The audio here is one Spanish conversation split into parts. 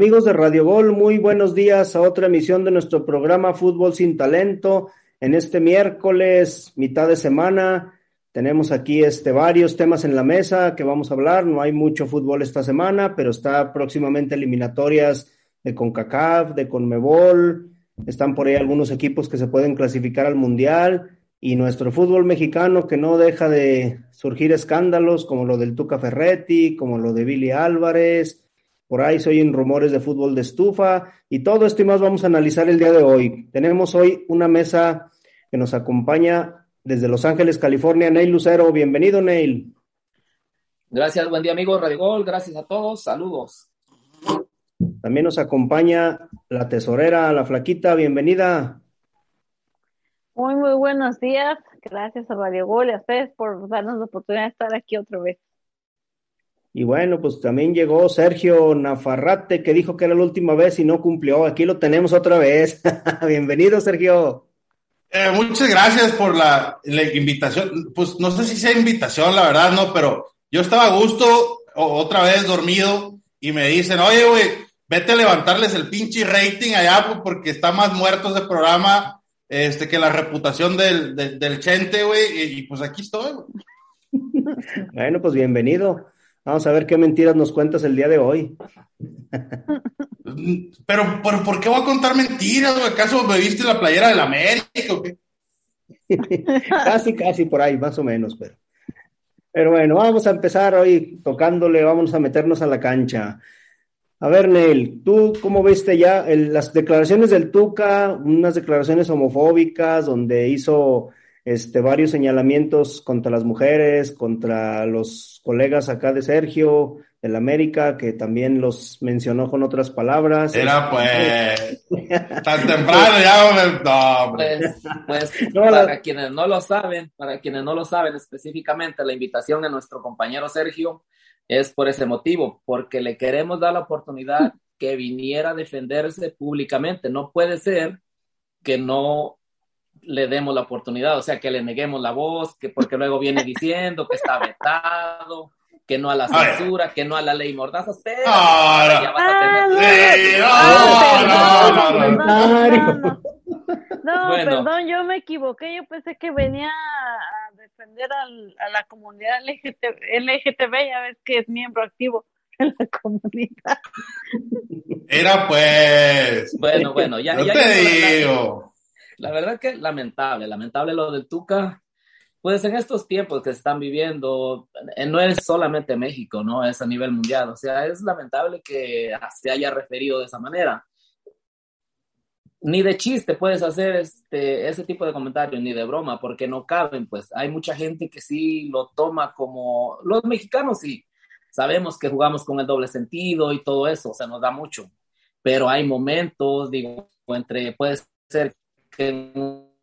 Amigos de Radio Gol, muy buenos días a otra emisión de nuestro programa Fútbol sin Talento. En este miércoles, mitad de semana, tenemos aquí este, varios temas en la mesa que vamos a hablar. No hay mucho fútbol esta semana, pero está próximamente eliminatorias de CONCACAF, de CONMEBOL. Están por ahí algunos equipos que se pueden clasificar al Mundial. Y nuestro fútbol mexicano que no deja de surgir escándalos como lo del Tuca Ferretti, como lo de Billy Álvarez, por ahí se oyen rumores de fútbol de estufa y todo esto y más vamos a analizar el día de hoy. Tenemos hoy una mesa que nos acompaña desde Los Ángeles, California, Neil Lucero. Bienvenido, Neil. Gracias, buen día, amigo Radio Gol. Gracias a todos. Saludos. También nos acompaña la tesorera, la flaquita. Bienvenida. Muy, muy buenos días. Gracias a Radio Gol y a ustedes por darnos la oportunidad de estar aquí otra vez. Y bueno, pues también llegó Sergio Nafarrate, que dijo que era la última vez y no cumplió. Aquí lo tenemos otra vez. Bienvenido, Sergio. Eh, muchas gracias por la, invitación. Pues no sé si sea invitación, la verdad, no, pero yo estaba a gusto, otra vez dormido, y me dicen, oye, güey, vete a levantarles el pinche rating allá, pues, porque está más muerto ese programa este, que la reputación del, del, Chente, güey, y, y, pues aquí estoy, güey. bueno, pues bienvenido. Vamos a ver qué mentiras nos cuentas el día de hoy. pero, ¿por qué voy a contar mentiras? ¿Acaso me viste la playera de la América casi, casi por ahí, más o menos, pero. Pero bueno, vamos a empezar hoy tocándole, vamos a meternos a la cancha. A ver, Neil, ¿tú cómo viste ya las declaraciones del Tuca, unas declaraciones homofóbicas donde hizo este, varios señalamientos contra las mujeres, contra los colegas acá de Sergio, del América, que también los mencionó con otras palabras. Era pues, tan temprano ya, no, Pues, pues para quienes no lo saben, para quienes no lo saben específicamente, la invitación de nuestro compañero Sergio es por ese motivo, porque le queremos dar la oportunidad que viniera a defenderse públicamente. No puede ser que no le demos la oportunidad, o sea, que le neguemos la voz, que porque luego viene diciendo que está vetado, que no a la censura, que no a la ley Mordaza, pero ya vas a tener... No, perdón, yo me equivoqué, yo pensé que venía a defender a la comunidad LGTB, ya ves que es miembro activo en la comunidad. Era pues. Bueno, bueno, ya. ya te digo la verdad que lamentable, lamentable lo del Tuca. Pues en estos tiempos que se están viviendo, eh, no es solamente México, ¿no? Es a nivel mundial. O sea, es lamentable que se haya referido de esa manera. Ni de chiste puedes hacer este, ese tipo de comentarios, ni de broma, porque no caben, pues hay mucha gente que sí lo toma como, los mexicanos sí, sabemos que jugamos con el doble sentido y todo eso, o sea, nos da mucho, pero hay momentos, digo, entre, puede ser que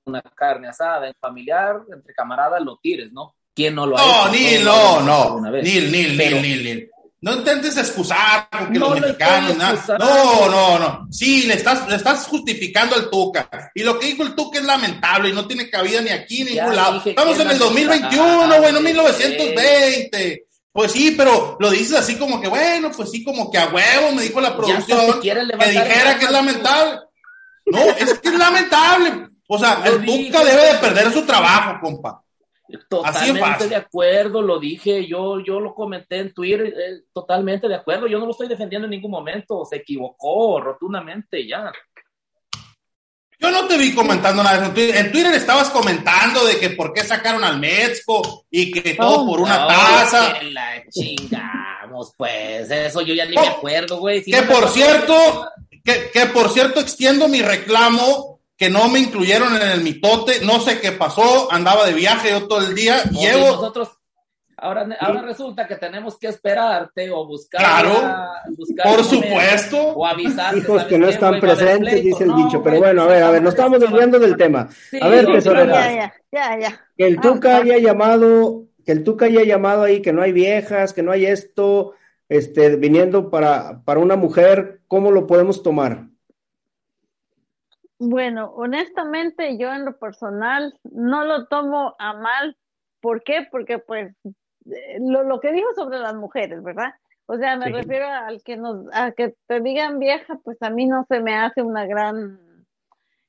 una carne asada en familiar, entre camaradas, lo tires, ¿no? ¿Quién no lo ha no, Nil, no, no, Nil, Nil, Nil, Nil, Nil. No intentes excusar porque los mexicanos, no, no, no. Sí, le estás, le estás justificando al Tuca. Y lo que dijo el Tuca es lamentable y no tiene cabida ni aquí ni en ningún lado. Estamos en el 2021, bueno, 1920. Pues sí, pero lo dices así como que, bueno, pues sí, como que a huevo me dijo la producción que dijera que es lamentable. No, es que es lamentable. O sea, el Tuca debe de perder su trabajo, compa. Totalmente de acuerdo, lo dije, yo, yo lo comenté en Twitter, eh, totalmente de acuerdo, yo no lo estoy defendiendo en ningún momento, se equivocó rotundamente ya. Yo no te vi comentando nada en Twitter. En Twitter estabas comentando de que por qué sacaron al Metzco y que todo por una taza. Que la chingamos, pues. Eso yo ya ni me acuerdo, güey. que por cierto, que, por cierto, extiendo mi reclamo que no me incluyeron en el mitote, no sé qué pasó, andaba de viaje yo todo el día, llevo... Nosotros, ahora, ahora resulta que tenemos que esperarte o buscar... Claro, por supuesto. O avisar. Hijos que, no están presentes, dice el dicho, pero bueno, a ver, a ver, nos estamos desviando del tema. a ver, tesorera. Ya, ya, ya, Que el Tuca ah, haya llamado, que el Tuca haya llamado ahí, que no hay viejas, que no hay esto, este, viniendo para, para una mujer, ¿cómo lo podemos tomar? Bueno, honestamente yo en lo personal no lo tomo a mal. ¿Por qué? Porque pues eh, lo, lo que dijo sobre las mujeres, ¿verdad? O sea, me refiero al que nos, a que te digan vieja, pues a mí no se me hace una gran,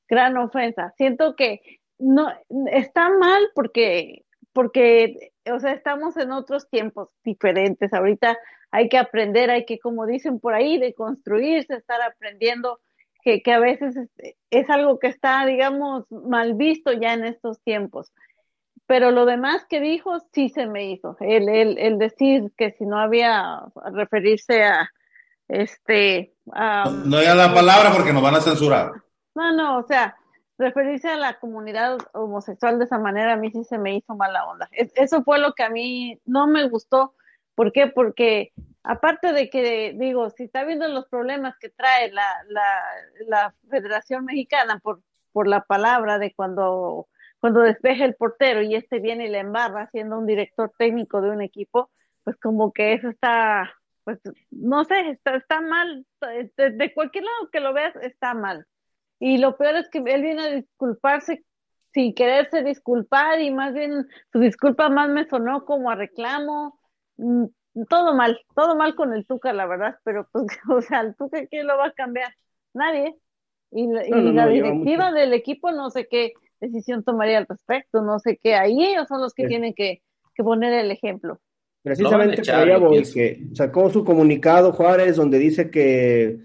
gran ofensa. Siento que no, está mal porque, porque, o sea, estamos en otros tiempos diferentes. Ahorita hay que aprender, hay que, como dicen por ahí, de construirse, estar aprendiendo, que, que a veces es, es algo que está, digamos, mal visto ya en estos tiempos pero lo demás que dijo sí se me hizo. El, el, el decir que si no había referirse a este a, no, no la palabra porque nos van a censurar. No, no, o sea, referirse a la comunidad homosexual de esa manera a mí sí se me hizo mala onda. eso fue lo que a mí no me gustó. ¿Por qué? Porque aparte de que, digo, si está viendo los problemas que trae la, la, la Federación Mexicana por, por la palabra de cuando cuando despeje el portero y este viene y le embarra siendo un director técnico de un equipo, pues como que eso está, pues no sé, está, está mal, de, cualquier lado que lo veas está mal. Y lo peor es que él viene a disculparse sin quererse disculpar y más bien su disculpa más me sonó como a reclamo. Mm, todo mal, todo mal con el Tuca, la verdad, pero pues, o sea, el Tuca, ¿quién lo va a cambiar? Nadie. Y, la directiva del equipo, no sé qué, decisión tomaría al respecto, no sé qué, ahí ellos son los que tienen que, poner el ejemplo. Precisamente que sacó su comunicado Juárez donde dice que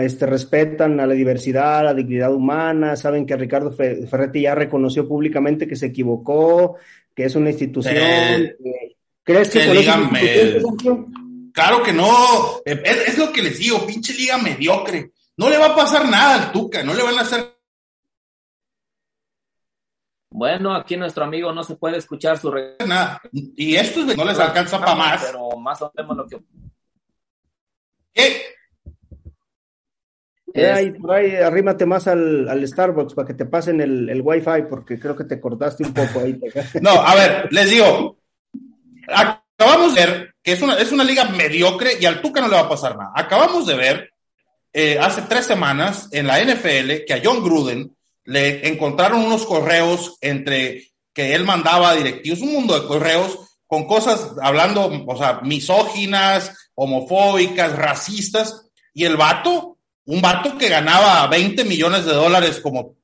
este, respetan a la diversidad, a la dignidad humana, saben que Ricardo Ferretti ya reconoció públicamente que se equivocó, que es una institución. ¿Crees que, Claro que no, es, es, lo que les digo, pinche liga mediocre. No le va a pasar nada al Tuca, no le van a hacer bueno, aquí nuestro amigo no se puede escuchar su Nada. Y esto no les alcanza para más. Pero más o menos lo que. ¿Qué? Eh, por ahí arrímate más al, al, Starbucks para que te pasen el, el Wi-Fi, porque creo que te cortaste un poco ahí. no, a ver, les digo, acabamos de ver que es una, es una liga mediocre y al Tuca no le va a pasar nada. Acabamos de ver eh, hace tres semanas en la NFL que a John Gruden le encontraron unos correos entre que él mandaba directivos, un mundo de correos con cosas hablando, o sea, misóginas, homofóbicas, racistas, y el vato, un vato que ganaba 20 millones de dólares como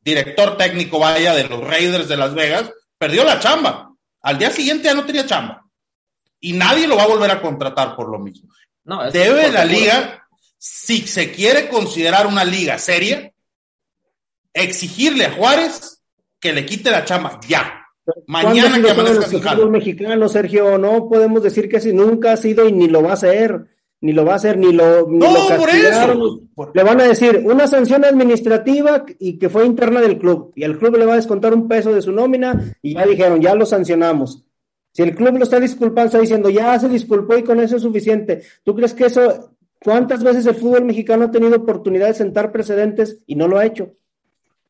director técnico, vaya, de los Raiders de Las Vegas, perdió la chamba. Al día siguiente ya no tenía chamba. Y nadie lo va a volver a contratar por lo mismo. No, Debe la liga, si se quiere considerar una liga seria, exigirle a Juárez que le quite la chamba ya. Mañana que amanezca mexicano, Sergio, no podemos decir que si nunca ha sido y ni lo va a hacer, ni lo va a hacer, ni lo, ni no, Por eso. Le van a decir una sanción administrativa y que fue interna del club, y el club le va a descontar un peso de su nómina, y ya dijeron, ya lo sancionamos. Si el club lo está disculpando, está diciendo, ya se disculpó y con eso es suficiente. ¿Tú crees que eso, cuántas veces el fútbol mexicano ha tenido oportunidad de sentar precedentes y no lo ha hecho?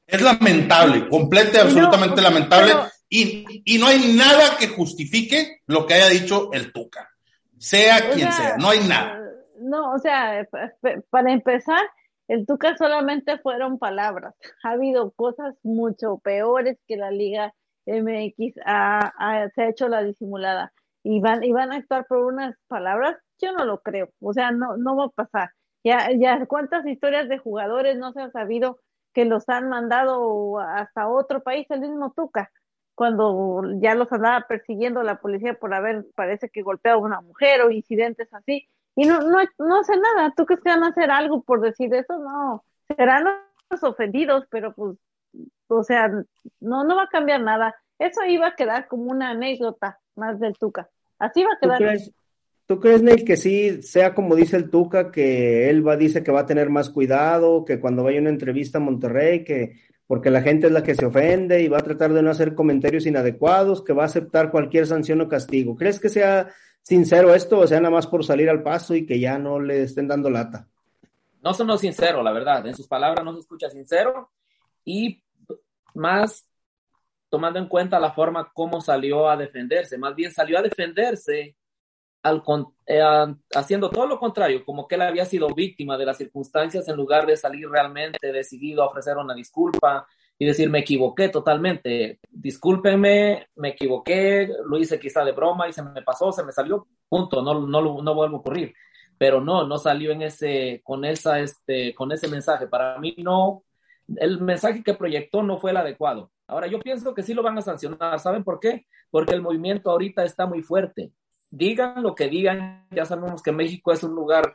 Es lamentable, completa y absolutamente lamentable. Y, y, no hay nada que justifique lo que haya dicho el Tuca, sea quien sea, no hay nada. No, o sea, para empezar, el Tuca solamente fueron palabras. Ha habido cosas mucho peores que la Liga MX ha, se ha hecho la disimulada. Y van, y van a actuar por unas palabras, yo no lo creo. O sea, no, no va a pasar. Ya, ya cuántas historias de jugadores no se han sabido que los han mandado hasta otro país, el mismo Tuca, cuando ya los andaba persiguiendo la policía por haber, parece que golpeado a una mujer o incidentes así, y no, no, no hace nada. ¿Tú crees que van a hacer algo por decir eso? No, serán los ofendidos, pero pues, o sea, no, no va a cambiar nada. Eso iba a quedar como una anécdota más del Tuca. Así va a quedar. ¿Tú crees, Neil, que sí sea como dice el Tuca, que él va, dice que va a tener más cuidado, que cuando vaya a una entrevista a Monterrey, que porque la gente es la que se ofende y va a tratar de no hacer comentarios inadecuados, que va a aceptar cualquier sanción o castigo? ¿Crees que sea sincero esto o sea nada más por salir al paso y que ya no le estén dando lata? No sonó sincero, la verdad. En sus palabras no se escucha sincero y más tomando en cuenta la forma como salió a defenderse. Más bien salió a defenderse al, eh, haciendo todo lo contrario, como que él había sido víctima de las circunstancias en lugar de salir realmente decidido a ofrecer una disculpa, y decir, me equivoqué totalmente, discúlpenme, me equivoqué, lo hice quizá de broma y se me pasó, se me salió, punto, no, no, no vuelvo a ocurrir. Pero no, no salió en ese, con esa, este, con ese mensaje. Para mí no, el mensaje que proyectó no fue el adecuado. Ahora, yo pienso que sí lo van a sancionar. ¿Saben por qué? Porque el movimiento ahorita está muy fuerte. Digan lo que digan, ya sabemos que México es un lugar,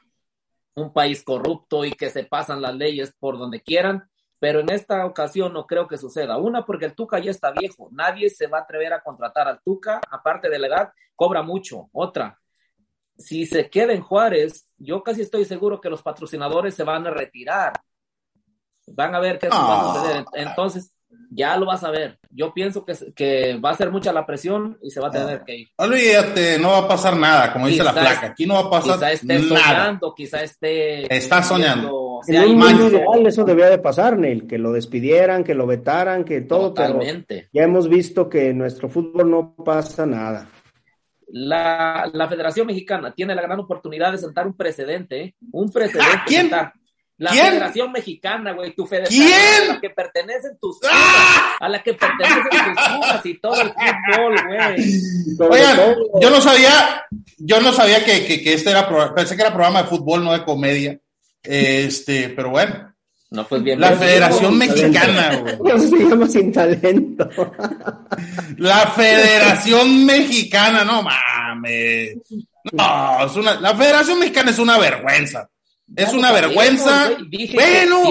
un país corrupto y que se pasan las leyes por donde quieran, pero en esta ocasión no creo que suceda. Una, porque el Tuca ya está viejo, nadie se va a atrever a contratar al Tuca, aparte de la edad, cobra mucho. Otra, si se queda en Juárez, yo casi estoy seguro que los patrocinadores se van a retirar. Van a ver qué va a suceder. Entonces, ya lo vas a ver. Yo pienso que, que, va a ser mucha la presión y se va a tener que ir. Olvídate, no va a pasar nada, como dice la placa. Aquí no va a pasar quizá esté soñando, quizá esté. Está soñando. en un mundo ideal eso debía de pasar, Neil, que lo despidieran, que lo vetaran, que todo. Totalmente. ya hemos visto que en nuestro fútbol no pasa nada. La, la Federación Mexicana tiene la gran oportunidad de sentar un precedente, ¿eh? un precedente. ¿A quién? La Federación Mexicana, güey, tu federación a la que pertenecen tus ¡Ah! a la que pertenecen tus pumas y todo el fútbol, güey. Oigan, yo no sabía, yo no sabía que, que, que, este era, pensé que era programa de fútbol, no de comedia. Este, pero bueno. No, pues bien. La Federación Mexicana, güey. se llama sin talento. La Federación Mexicana, no mames. No, es una, la Federación Mexicana es una vergüenza. Es una vergüenza. bueno,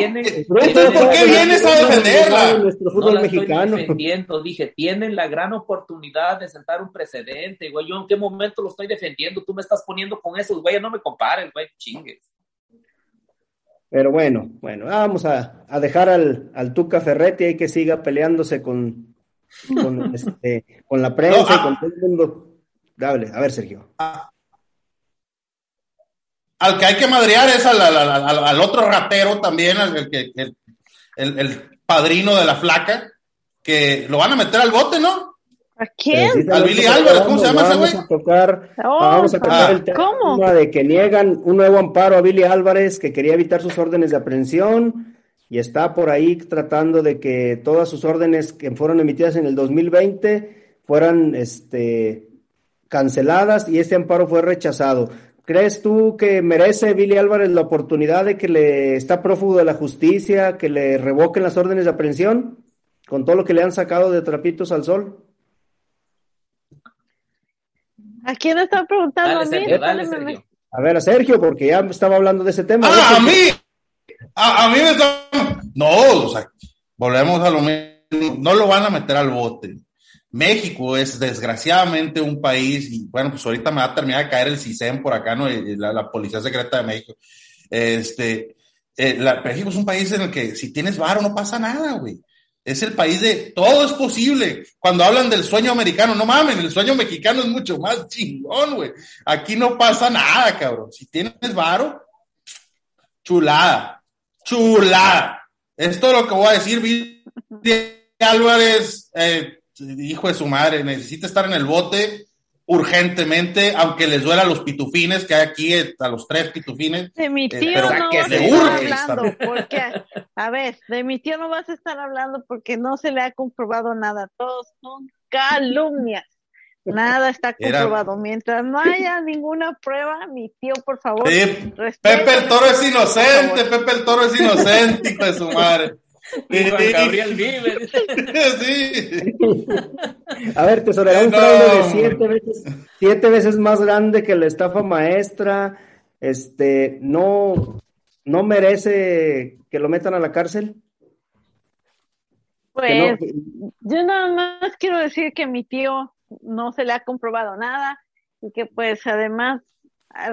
¿por qué vienes a defenderla? Nuestro fútbol mexicano. defendiendo, dije, tienen la gran oportunidad de sentar un precedente, güey. Yo en qué momento lo estoy defendiendo, tú me estás poniendo con esos, güey, no me compares, güey, chingues. Pero bueno, bueno, vamos a, a dejar al, al, Tuca Ferretti ahí que siga peleándose con, con, este, con la prensa y con ah. todo el mundo. Dale, a ver, Sergio. Ah, al que hay que madrear es al, otro ratero también, al, que, el, padrino de la flaca, que lo van a meter al bote, ¿no? ¿A quién? al Billy Álvarez, ¿cómo se llama ese güey? Vamos a tocar, oh, vamos a tocar el tema de que niegan un nuevo amparo a Billy Álvarez que quería evitar sus órdenes de aprehensión y está por ahí tratando de que todas sus órdenes que fueron emitidas en el 2020 fueran este, canceladas y este amparo fue rechazado. ¿Crees tú que merece Billy Álvarez la oportunidad de que le está prófugo de la justicia, que le revoquen las órdenes de aprehensión con todo lo que le han sacado de trapitos al sol? ¿A quién está preguntando? a, mí? a ver, a Sergio, porque ya estaba hablando de ese tema. Ah, a mí. A, mí me está... No, o sea, volvemos a lo mismo. No lo van a meter al bote. México es desgraciadamente un país, y bueno, pues ahorita me va a terminar de caer el CISEN por acá, ¿no? La, Policía Secreta de México. Este, eh, México es un país en el que si tienes varo no pasa nada, güey. Es el país de todo es posible. Cuando hablan del sueño americano, no mames, el sueño mexicano es mucho más chingón, güey. Aquí no pasa nada, cabrón. Si tienes varo, chulada, chulada. Esto es lo que voy a decir, Álvarez, eh, hijo de su madre, necesita estar en el bote urgentemente, aunque les duela a los pitufines que hay aquí, eh, a los tres pitufines. De mi eh, tío no vas a estar hablando, porque, a ver, de mi tío no vas a estar hablando porque no se le ha comprobado nada, todos son calumnias. Nada está comprobado. Mientras no haya ninguna prueba, mi tío, por favor. Pepe el Toro es inocente, Pepe el Toro es inocente, hijo de su madre. Gabriel vive. sí. A ver, tesorero, un fraude de siete veces, siete veces más grande que la estafa maestra. Este, no, no merece que lo metan a la cárcel. Pues, yo nada más quiero decir que mi tío no se le ha comprobado nada y que pues además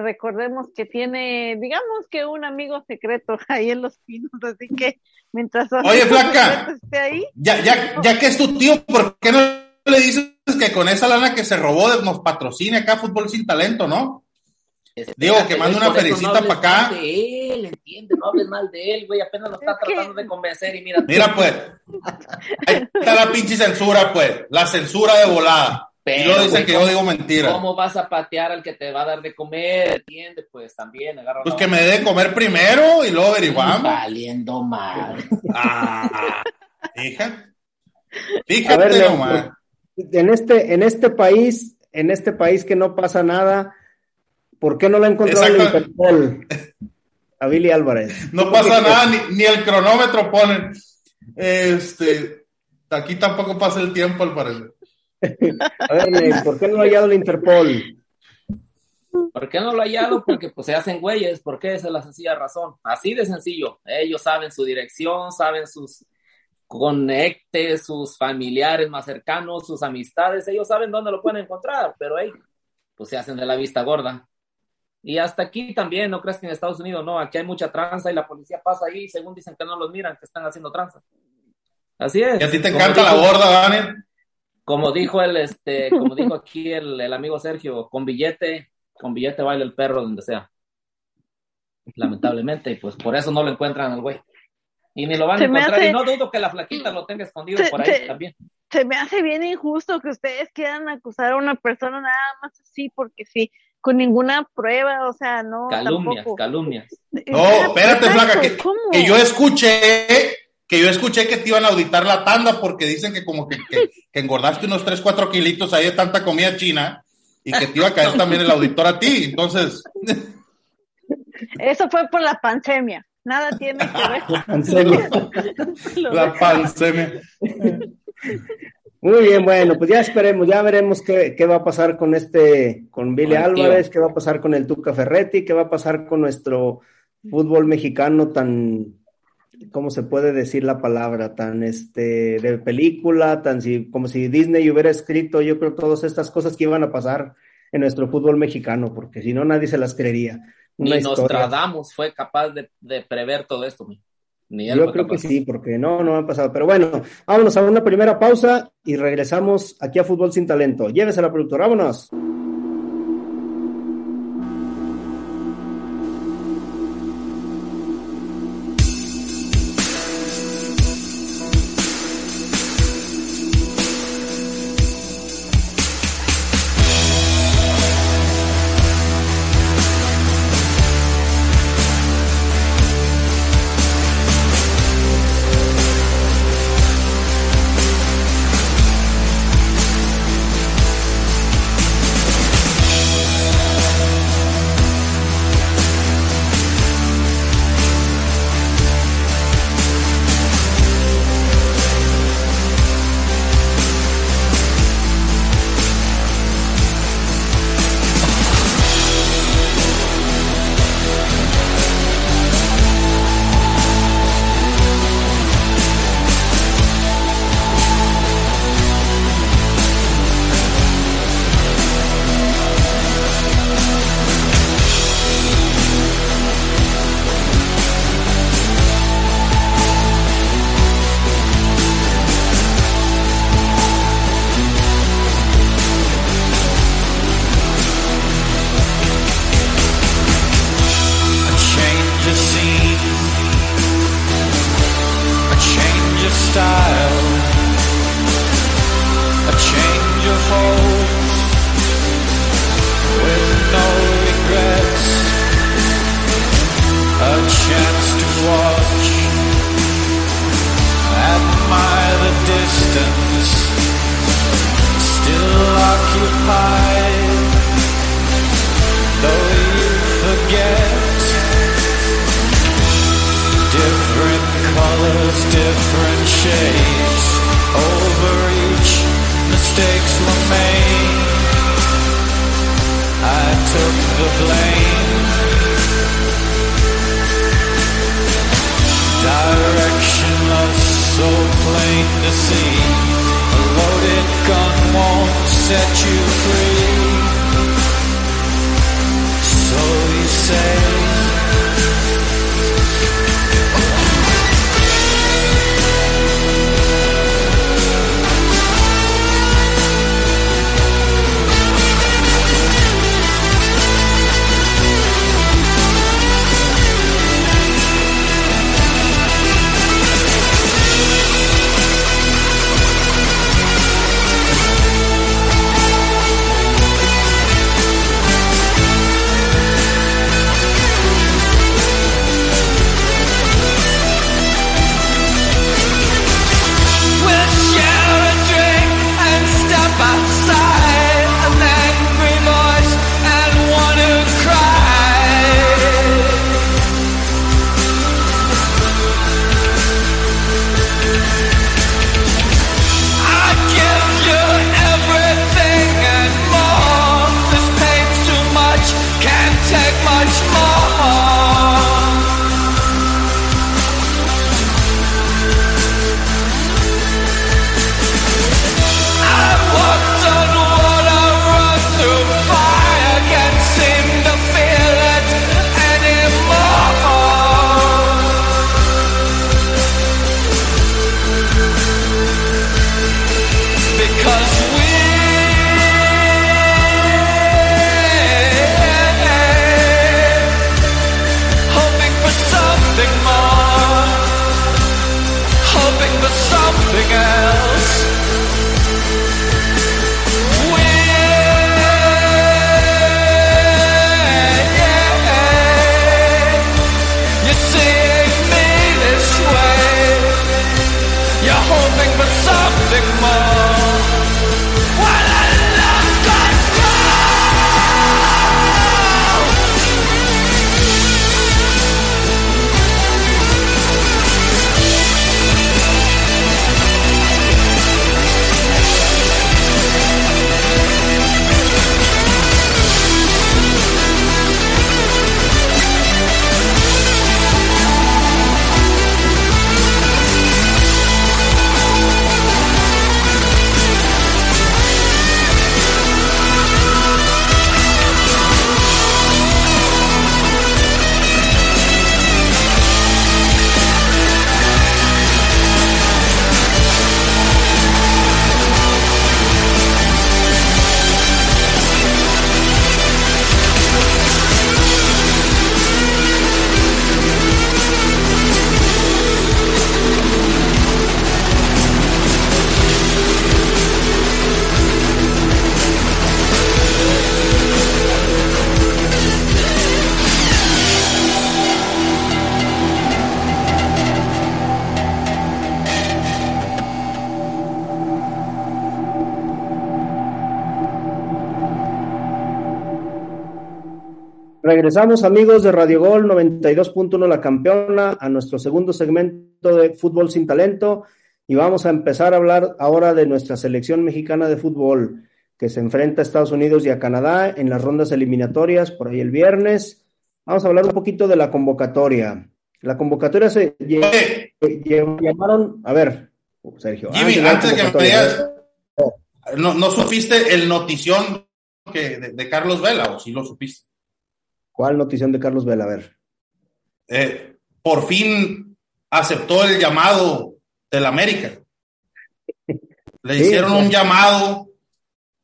recordemos que tiene, digamos que un amigo secreto ahí en los pinos, así que mientras Oye, flaca, Ya, ya, ya que es tu tío, ¿por qué no le dices que con esa lana que se robó nos patrocine acá Fútbol Sin Talento, no? Digo, que mande una felicita para acá. de él, entiende, no hables mal de él, güey, apenas lo está tratando de convencer y mira. Mira, pues, ahí está la pinche censura, pues, la censura de volada. Pero, yo dicen que yo digo mentira. ¿Cómo vas a patear al que te va a dar de comer? ¿Entiendes? Pues también agarra. Pues que me dé de comer primero y luego averiguamos. Valiendo mal. Ah, Fíjate. Fíjate En este, en este país, en este país que no pasa nada, ¿por qué no lo ha encontrado el Interpol? A Billy Álvarez. No pasa nada, ni, el cronómetro ponen. Este, aquí tampoco pasa el tiempo, al parecer. A ver, ¿por qué no lo ha hallado el Interpol? ¿Por qué no lo ha hallado? Porque pues se hacen güeyes, porque esa es la sencilla razón. Así de sencillo. Ellos saben su dirección, saben sus conectes, sus familiares más cercanos, sus amistades, ellos saben dónde lo pueden encontrar, pero ahí pues se hacen de la vista gorda. Y hasta aquí también, no crees que en Estados Unidos no, aquí hay mucha tranza y la policía pasa ahí según dicen que no los miran, que están haciendo tranza. Así es. ¿Y a ti te encanta la gorda, Daniel? Como dijo el, este, como dijo aquí el, el amigo Sergio, con billete, con billete baila el perro donde sea. Lamentablemente, pues por eso no lo encuentran al güey. Y ni lo van a encontrar. Y no dudo que la flaquita lo tenga escondido por ahí también. Se me hace bien injusto que ustedes quieran acusar a una persona nada más así, porque sí, con ninguna prueba, o sea, no. Calumnias, calumnias. No, espérate, flaca, que, que, yo escuché, que yo escuché que te iban a auditar la tanda porque dicen que como que, que, engordaste unos 3, 4 kilitos ahí de tanta comida china y que te iba a caer también el auditor a ti, entonces. Eso fue por la pandemia. Nada tiene que ver. La pandemia. Muy bien, bueno, pues ya esperemos, ya veremos qué, qué va a pasar con este, con Billy Álvarez, qué va a pasar con el Tuca Ferretti, qué va a pasar con nuestro fútbol mexicano tan, ¿cómo se puede decir la palabra? Tan este, de película, tan si, como si Disney hubiera escrito, yo creo, todas estas cosas que iban a pasar en nuestro fútbol mexicano, porque si no, nadie se las creería. Ni Nostradamus fue capaz de, prever todo esto. Ni Yo creo que sí, porque no, no ha pasado. Pero bueno, vámonos a una primera pausa y regresamos aquí a Fútbol Sin Talento. Llévese a la productora, vámonos. shades over each mistakes were made. I took the blame. Directionless, so plain to see. A loaded gun won't set you free. So you say. Regresamos amigos de Radio Gol 92.1 La Campeona a nuestro segundo segmento de Fútbol sin Talento y vamos a empezar a hablar ahora de nuestra selección mexicana de fútbol que se enfrenta a Estados Unidos y a Canadá en las rondas eliminatorias por ahí el viernes. Vamos a hablar un poquito de la convocatoria. La convocatoria se llamaron, a ver, Sergio. Jimmy, antes, de que me digas, ¿no, ¿no supiste el notición que de, de Carlos Vela o sí lo supiste? ¿Cuál notición de Carlos Vela? A ver. Eh, por fin aceptó el llamado del América. Le hicieron un llamado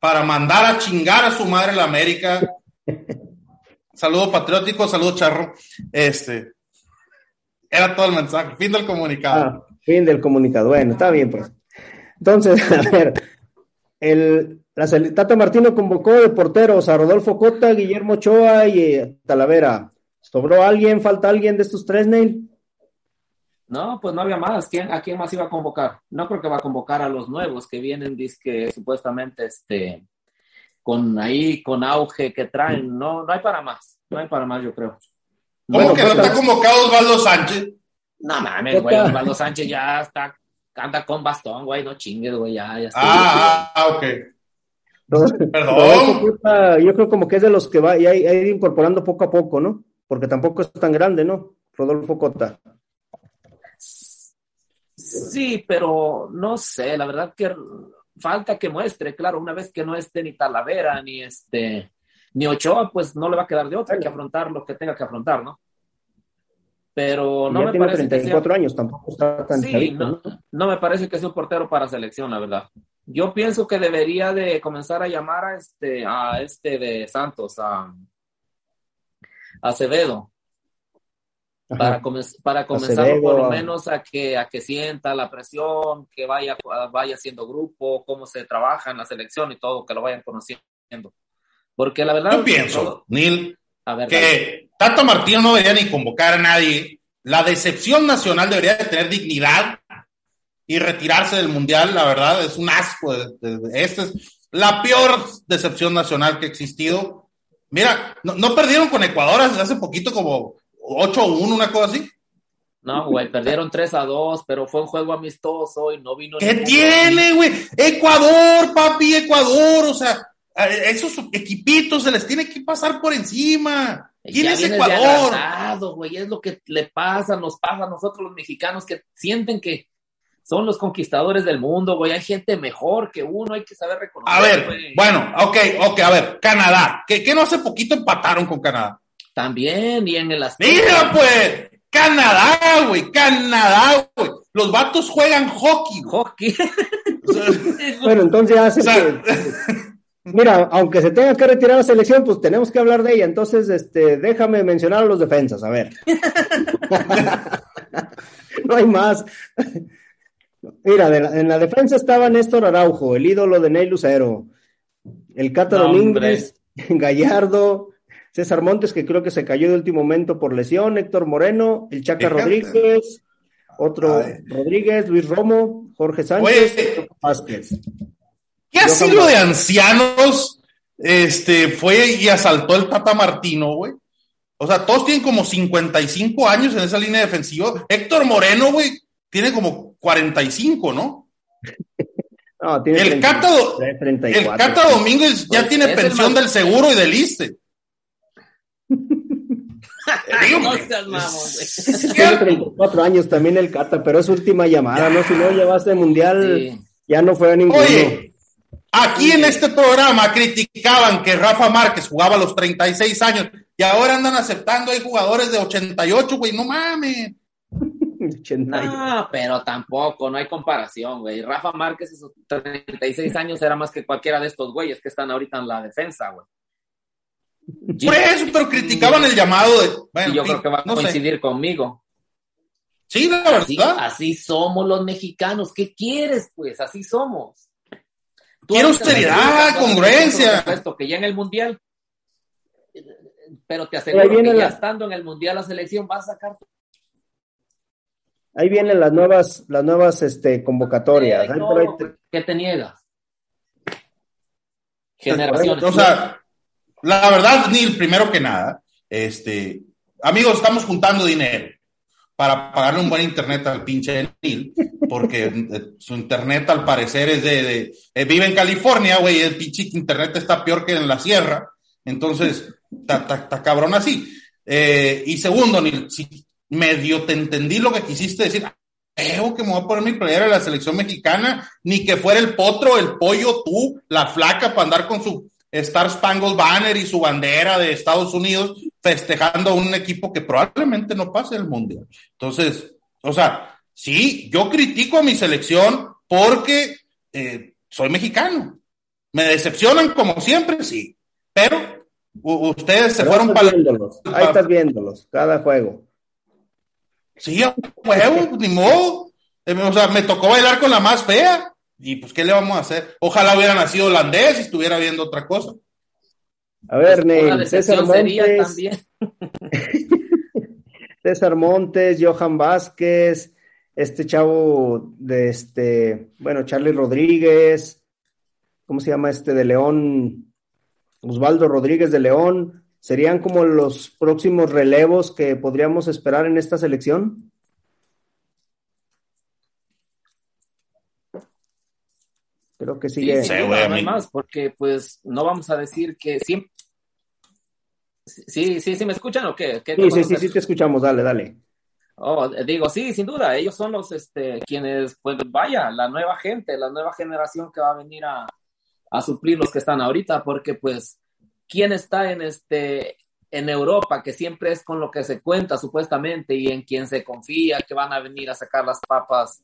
para mandar a chingar a su madre la América. Saludo patriótico, saludo charro. Este era todo el mensaje. Fin del comunicado. Ah, fin del comunicado. Bueno, está bien, pues. Entonces, a ver, el, la Tata Martino convocó de porteros a Rodolfo Cota, Guillermo Ochoa y eh, Talavera. ¿Sobró alguien? ¿Falta alguien de estos tres, Neil? No, pues no había más. ¿Quién, ¿A quién más iba a convocar? No creo que va a convocar a los nuevos que vienen, que supuestamente este, con ahí, con auge que traen. No, no hay para más. No hay para más, yo creo. ¿Cómo que no está convocado Osvaldo Sánchez? No mames, güey. Osvaldo Sánchez ya está, anda con bastón, güey. No chingues, güey. Ya, ya está. Ah, ah, ok. Perdón. yo creo como que es de los que va y hay, ir incorporando poco a poco, ¿no? Porque tampoco es tan grande, ¿no? Rodolfo Cota. Sí, pero no sé, la verdad que falta que muestre, claro, una vez que no esté ni Talavera, ni este, ni Ochoa, pues no le va a quedar de otra que afrontar lo que tenga que afrontar, ¿no? Pero no me tiene parece 34 años, tampoco está tan sí, ¿no? ¿no? me parece que sea un portero para selección, la verdad. Yo pienso que debería de comenzar a llamar a este, a este de Santos, a, Acevedo, para, para comenzar por lo menos a que, a que sienta la presión, que vaya, vaya haciendo grupo, cómo se trabaja en la selección y todo, que lo vayan conociendo. Porque la verdad... Yo pienso, Neil, que Tato Martino no debería ni convocar a nadie. La decepción nacional debería de tener dignidad y retirarse del mundial, la verdad, es un asco. Esta es la peor decepción nacional que ha existido. Mira, no, perdieron con Ecuador hace poquito como 8-1, una cosa así. No, güey, perdieron 3 a 2, pero fue un juego amistoso y no vino. ¿Qué tiene, güey? Ecuador, papi, Ecuador, o sea, esos equipitos se les tiene que pasar por encima. ¿Quién es Ecuador? güey, es lo que le pasa, nos pasa a nosotros los mexicanos que sienten que son los conquistadores del mundo, güey. Hay gente mejor que uno, hay que saber reconocer. A ver, bueno, ok, ok, a ver, Canadá. ¿Qué, no hace poquito empataron con Canadá? También, y en el Mira, pues, Canadá, güey, Canadá, güey. Los vatos juegan hockey. Hockey. bueno, entonces hace Mira, aunque se tenga que retirar la selección, pues tenemos que hablar de ella. Entonces, este, déjame mencionar a los defensas, a ver. no hay más. Mira, en la defensa estaba Néstor Araujo, el ídolo de Ney Lucero, el Cata Domínguez, Gallardo, César Montes, que creo que se cayó de último momento por lesión, Héctor Moreno, el Chaca Rodríguez, otro Rodríguez, Luis Romo, Jorge Sánchez, Vázquez. ¿Qué asilo de ancianos este, fue y asaltó el Tata Martino, güey? O sea, todos tienen como 55 años en esa línea defensiva. Héctor Moreno, güey, tiene como 45, ¿no? no tiene el, Cata, el Cata Domínguez ya pues, tiene pensión del seguro y del ISTE. Digo, tiene 34 años también el Cata, pero es última llamada, ¿no? Si no llevaste mundial, ya no fue a ningún. Oye, aquí en este programa criticaban que Rafa Márquez jugaba a los 36 años y ahora andan aceptando hay jugadores de 88, güey, no mames. No, pero tampoco, no hay comparación, güey. Rafa Márquez a sus 36 años era más que cualquiera de estos güeyes que están ahorita en la defensa, güey. Por eso, pero criticaban el llamado de. Bueno, yo creo que va a coincidir conmigo. Sí, la verdad. Así, somos los mexicanos. ¿Qué quieres, pues? Así somos. Quiero austeridad, congruencia. Esto que ya en el mundial. Pero te aseguro que ya estando en el mundial la selección va a sacar Ahí vienen las nuevas, las nuevas este, convocatorias. ¿Qué te niegas? Generaciones. O sea, la verdad, Neil, primero que nada, Este, amigos, estamos juntando dinero para pagarle un buen internet al pinche Neil, porque eh, su internet al parecer es de, eh, vive en California, güey, el pinche internet está peor que en la sierra, entonces, está cabrón así. Eh, y segundo, Neil, si medio te entendí lo que quisiste decir, creo que me voy a poner mi playera de la selección mexicana, ni que fuera el potro, el pollo, tú, la flaca para andar con su Star Spangled Banner y su bandera de Estados Unidos festejando a un equipo que probablemente no pase el mundial. Entonces, o sea, sí, yo critico a mi selección porque eh, soy mexicano. Me decepcionan como siempre, sí, pero ustedes se fueron para... Ahí estás viéndolos, cada juego. Sí, a juego, ni modo. Eh, o sea, me tocó bailar con la más fea. Y pues, ¿qué le vamos a hacer? Ojalá hubiera nacido holandés y estuviera viendo otra cosa. A ver, pues, César Montes. César Montes, Johan Vázquez, este chavo de este, bueno, Charlie Rodríguez, ¿cómo se llama este de León? Osvaldo Rodríguez de León, ¿serían como los próximos relevos que podríamos esperar en esta selección? Creo que sigue. Sí, sí, más, porque pues no vamos a decir que siempre. Sí, sí, sí, ¿me escuchan o qué? sí, sí, sí, sí, te escuchamos, dale, dale. Oh, digo, sí, sin duda, ellos son los este, quienes, pues vaya, la nueva gente, la nueva generación que va a venir a, a suplir los que están ahorita, porque pues, ¿quién está en este, en Europa, que siempre es con lo que se cuenta supuestamente y en quien se confía que van a venir a sacar las papas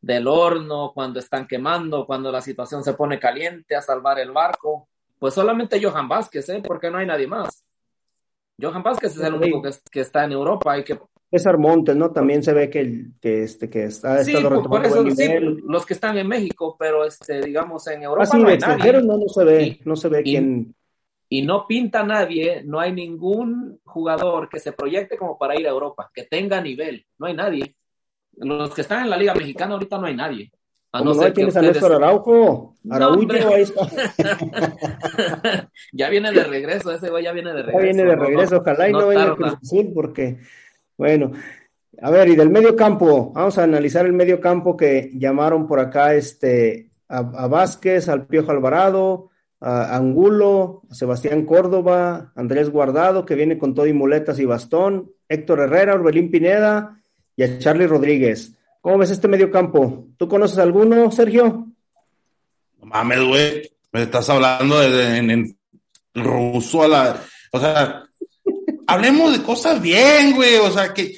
del horno, cuando están quemando, cuando la situación se pone caliente, a salvar el barco. Pues solamente Johan Vázquez, ¿eh? porque no hay nadie más. Johan Vázquez es el único que, está en Europa y que César Montes, ¿no? También se ve que, que, este, que está, sí, por eso, sí, los que están en México, pero este, digamos en Europa ah, no hay nadie. No, no se ve, no se ve quién. Y no pinta nadie, no hay ningún jugador que se proyecte como para ir a Europa, que tenga nivel, no hay nadie. Los que están en la Liga Mexicana ahorita no hay nadie. A no, ser tienes a Néstor Araujo, Araujo, ahí está. ya viene de regreso, ese güey ya viene de regreso. Ya viene de regreso, ojalá y no, venga a Cruz porque, bueno, a ver, y del medio campo, vamos a analizar el medio campo que llamaron por acá este, a, a Vázquez, al Piojo Alvarado, a Angulo, a Sebastián Córdoba, Andrés Guardado, que viene con todo y muletas y bastón, Héctor Herrera, Orbelín Pineda, y a Charlie Rodríguez. ¿Cómo ves este medio campo? ¿Tú conoces alguno, Sergio? No mames, güey. Me estás hablando de, en, ruso a la. O sea, hablemos de cosas bien, güey. O sea, que.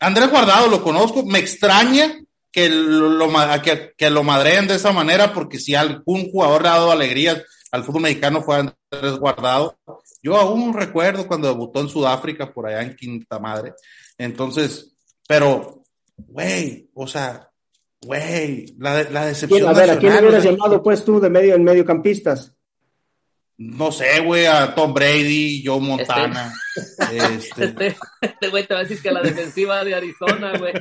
Andrés Guardado lo conozco. Me extraña que lo, que, que lo madreen de esa manera, porque si algún jugador le ha dado alegrías al fútbol mexicano fue Andrés Guardado. Yo aún recuerdo cuando debutó en Sudáfrica, por allá en Quinta Madre. Entonces, pero, güey, o sea, güey, la, la decepción. a ver, ¿a quién hubieras llamado pues tú de medio en mediocampistas? No sé, güey, a Tom Brady, Joe Montana. Este, este, este güey te va a decir que la defensiva de Arizona, güey.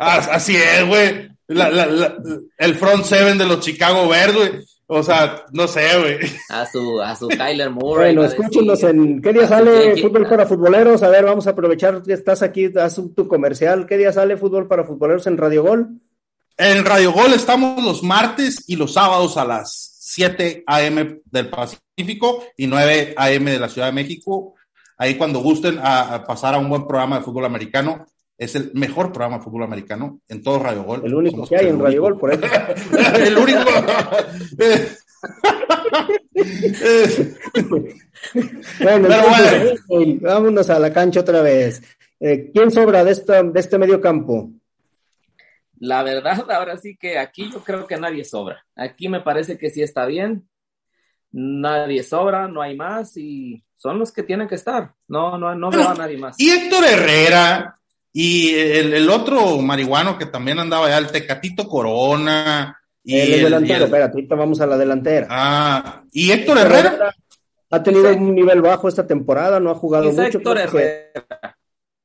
Así es, güey. La, la, el front seven de los Chicago Bears, güey. O sea, no sé, güey. A su, a su Tyler Moore. Bueno, escúchenos en qué día sale Fútbol para Futboleros. A ver, vamos a aprovechar que estás aquí, haz tu comercial. ¿Qué día sale Fútbol para Futboleros en Radio Gol? En Radio Gol estamos los martes y los sábados a las 7 a.m. del Pacífico y 9 a.m. de la Ciudad de México. Ahí cuando gusten a pasar a un buen programa de fútbol americano, es el mejor programa de fútbol americano en todo Radio Gol. El único que hay en Radio Gol, por eso. el único. bueno, bueno. vámonos a la cancha otra vez. Eh, ¿Quién sobra de, esta, de este medio campo? La verdad, ahora sí que aquí yo creo que nadie sobra. Aquí me parece que sí está bien. Nadie sobra, no hay más y son los que tienen que estar. No, no, no veo a nadie más. Y Héctor Herrera, y el, otro marihuano que también andaba allá, el Tecatito Corona. Y el, delantero, espérate, ahorita vamos a la delantera. Ah, y Héctor Herrera. Ha tenido un nivel bajo esta temporada, no ha jugado mucho. Héctor Herrera.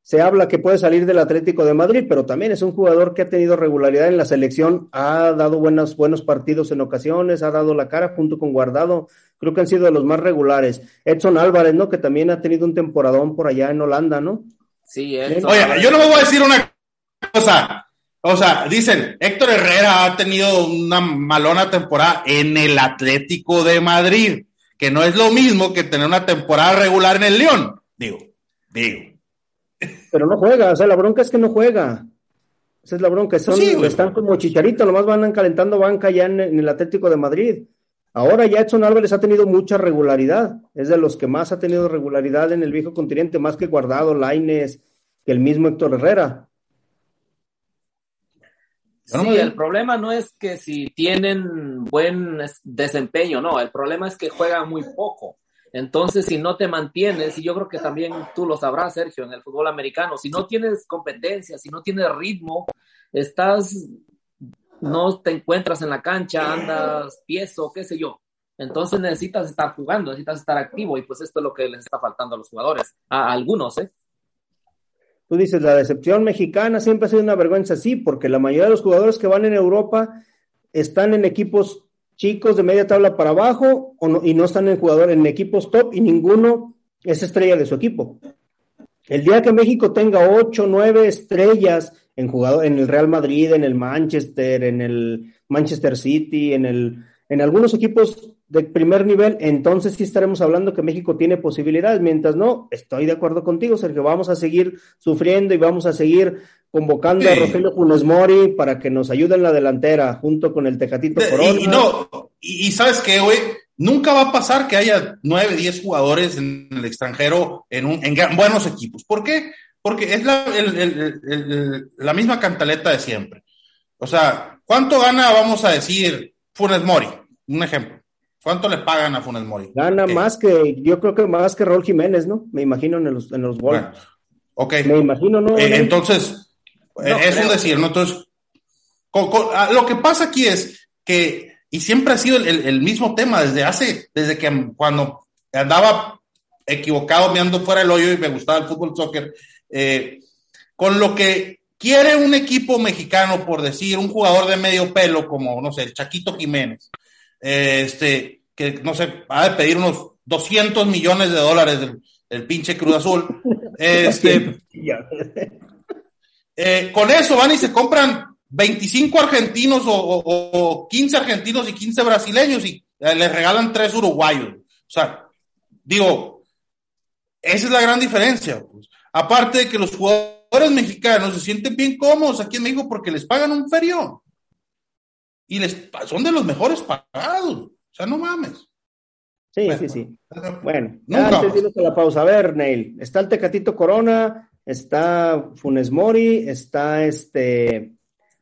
Se habla que puede salir del Atlético de Madrid, pero también es un jugador que ha tenido regularidad en la selección, ha dado buenos, buenos partidos en ocasiones, ha dado la cara junto con Guardado, creo que han sido de los más regulares. Edson Álvarez, ¿no? Que también ha tenido un temporadón por allá en Holanda, ¿no? Sí, Edson Oye, yo no me voy a decir una cosa, o sea, dicen, Héctor Herrera ha tenido una malona temporada en el Atlético de Madrid, que no es lo mismo que tener una temporada regular en el León, digo, digo. Pero no juega, o sea, la bronca es que no juega. Esa es la bronca, son, están como chicharito, nomás van calentando banca ya en, el Atlético de Madrid. Ahora ya Edson Álvarez ha tenido mucha regularidad, es de los que más ha tenido regularidad en el viejo continente, más que Guardado, Laines, que el mismo Héctor Herrera. Sí, el problema no es que si tienen buen desempeño, no, el problema es que juegan muy poco. Entonces, si no te mantienes, y yo creo que también tú lo sabrás, Sergio, en el fútbol americano, si no tienes competencia, si no tienes ritmo, estás, no te encuentras en la cancha, andas piezo, qué sé yo. Entonces necesitas estar jugando, necesitas estar activo, y pues esto es lo que les está faltando a los jugadores, a algunos, ¿eh? Tú dices, la decepción mexicana siempre ha sido una vergüenza, sí, porque la mayoría de los jugadores que van en Europa están en equipos chicos de media tabla para abajo y no están en jugador en equipos top y ninguno es estrella de su equipo. El día que México tenga ocho, nueve estrellas en jugador, en el Real Madrid, en el Manchester, en el Manchester City, en el, en algunos equipos de primer nivel, entonces sí estaremos hablando que México tiene posibilidades. Mientras no, estoy de acuerdo contigo, Sergio, vamos a seguir sufriendo y vamos a seguir convocando a Rogelio Funes Mori para que nos ayude en la delantera junto con el Tecatito Corona. Y, no, y, sabes qué, güey, nunca va a pasar que haya nueve, diez jugadores en el extranjero en, un, en buenos equipos. ¿Por qué? Porque es la, la misma cantaleta de siempre. O sea, ¿cuánto gana, vamos a decir, Funes Mori? Un ejemplo. ¿Cuánto le pagan a Funes Mori? Gana más que, yo creo que más que Raúl Jiménez, ¿no? Me imagino en los, en los goles. ok. Me imagino, ¿no? Eh, entonces, es un decir, ¿no? Entonces, ah, lo que pasa aquí es que, y siempre ha sido el, mismo tema desde hace, desde que cuando andaba equivocado, me ando fuera del hoyo y me gustaba el fútbol soccer, eh, con lo que quiere un equipo mexicano, por decir, un jugador de medio pelo como, no sé, el Chaquito Jiménez, este, que, no sé, va a pedir unos 200 millones de dólares del, del pinche Cruz Azul. Este, eh, con eso van y se compran 25 argentinos o, 15 argentinos y 15 brasileños y eh, les regalan tres uruguayos. O sea, digo, esa es la gran diferencia. Pues. Aparte de que los jugadores mexicanos se sienten bien cómodos aquí en México porque les pagan un ferio. Y les son de los mejores pagados. O sea, no mames. Sí, sí, sí. Bueno, antes de la pausa. A ver, Neil, está el Tecatito Corona, está Funes Mori, está este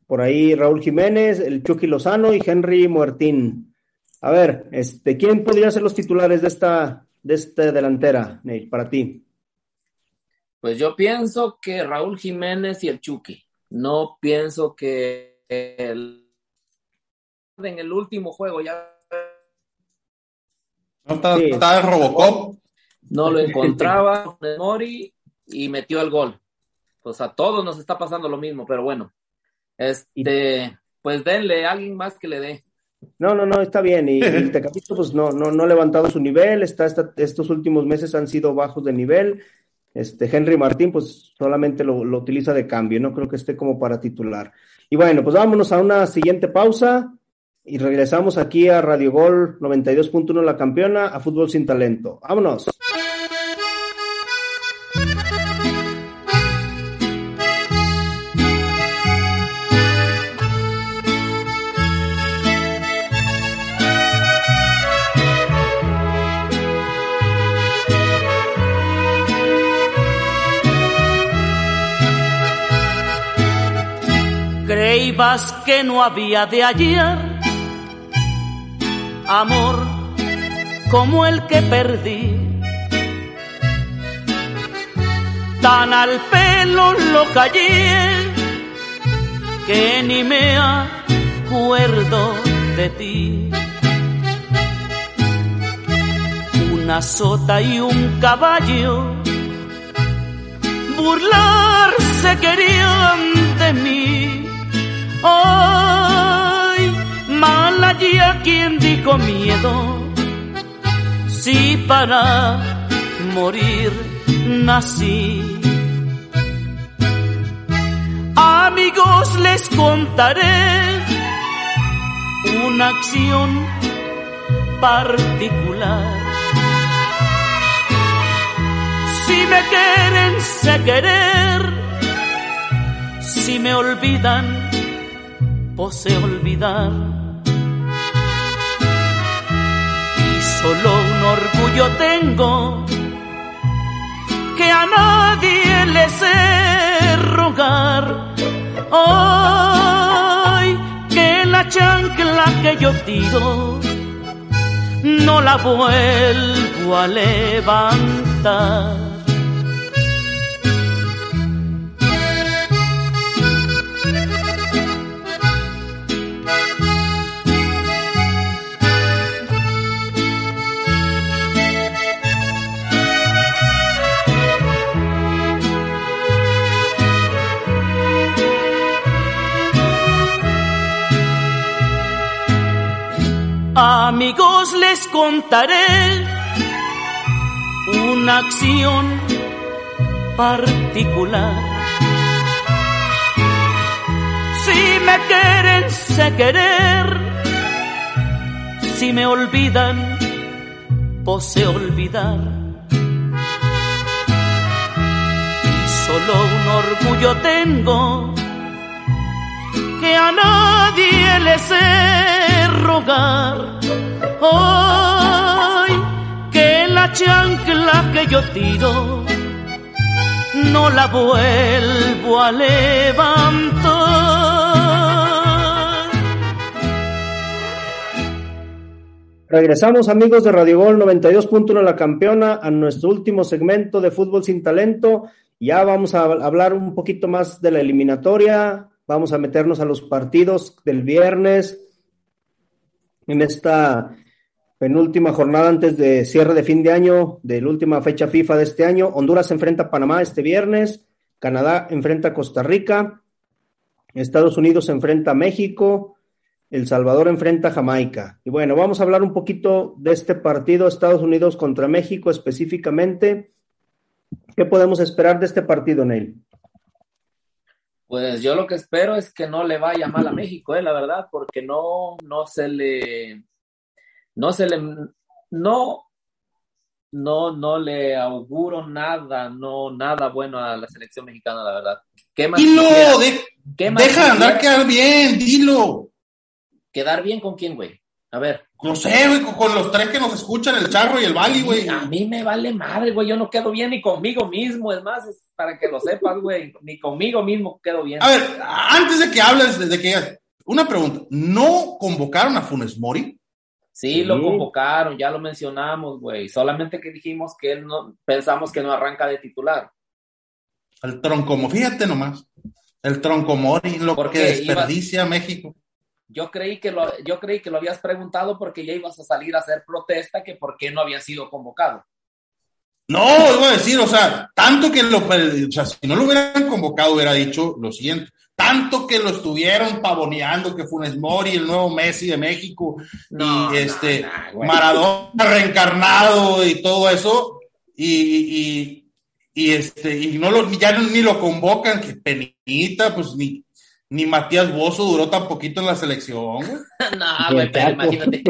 por ahí Raúl Jiménez, el Chucky Lozano y Henry Muertín. A ver, este, ¿quién podría ser los titulares de esta, de esta delantera, Neil, para ti? Pues yo pienso que Raúl Jiménez y el Chucky. No pienso que el, en el último juego ya. No está, Robocop. No lo encontraba Mori y metió el gol. Pues a todos nos está pasando lo mismo, pero bueno. Este, pues denle a alguien más que le dé. No, no, no, está bien. Y el Tecatito, pues no, no, no ha levantado su nivel. Está, estos últimos meses han sido bajos de nivel. Este, Henry Martín, pues solamente lo, lo, utiliza de cambio. No creo que esté como para titular. Y bueno, pues vámonos a una siguiente pausa y regresamos aquí a Radio Gol 92.1 La Campeona, a Fútbol Sin Talento. Vámonos. Creíbas que no había de ayer amor como el que perdí. Tan al pelo lo callé que ni me acuerdo de ti. Una sota y un caballo burlarse querían ya quien dijo miedo, si para morir nací. Amigos les contaré una acción particular si me quieren, sé querer. Si me olvidan, pose olvidar. Solo un orgullo tengo que a nadie le sé rogar. Ay, que la chancla que yo tiro no la vuelvo a levantar. Amigos les contaré una acción particular. Si me quieren, sé querer. Si me olvidan, pose olvidar. Y solo un orgullo tengo que a nadie le sé yo tiro no la vuelvo a levantar. Regresamos amigos de Radio Gol 92.1 La Campeona a nuestro último segmento de Fútbol sin Talento. Ya vamos a hablar un poquito más de la eliminatoria, Vamos a meternos a los partidos del viernes en esta penúltima jornada antes de cierre de fin de año, de la última fecha FIFA de este año. Honduras enfrenta a Panamá este viernes, Canadá enfrenta a Costa Rica, Estados Unidos enfrenta a México, El Salvador enfrenta a Jamaica. Y bueno, vamos a hablar un poquito de este partido, Estados Unidos contra México específicamente. ¿Qué podemos esperar de este partido, Neil? Pues yo lo que espero es que no le vaya mal a México, eh, la verdad, porque no, no se le, no se le, no, no, no le auguro nada, no, nada bueno a la selección mexicana, la verdad. ¿Qué más dilo, deja de andar quedar bien, dilo. ¿Quedar bien con quién, güey? A ver. No sé, güey, con los tres que nos escuchan, el charro y el bali, güey. A mí me vale madre, güey. Yo no quedo bien ni conmigo mismo. Es más, es para que lo sepas, güey. Ni conmigo mismo quedo bien. A ver, antes de que hables, de que una pregunta. ¿No convocaron a Funes Mori? Sí, lo convocaron, ya lo mencionamos, güey. Solamente que dijimos que él no, pensamos que no arranca de titular. El tronco, fíjate nomás. El tronco Mori, lo que desperdicia México. Yo creí, que lo, yo creí que lo habías preguntado porque ya ibas a salir a hacer protesta que por qué no había sido convocado. No, iba a decir, o sea, tanto que lo, o sea, si no lo hubieran convocado, hubiera dicho lo siguiente, tanto que lo estuvieron pavoneando que Funes Mori, el nuevo Messi de México, y este Maradona reencarnado y todo eso, y, y, este, y no lo, ya ni lo convocan, que penita, pues ni, ni Matías Bozo duró tan poquito en la selección. no, güey, pero imagínate,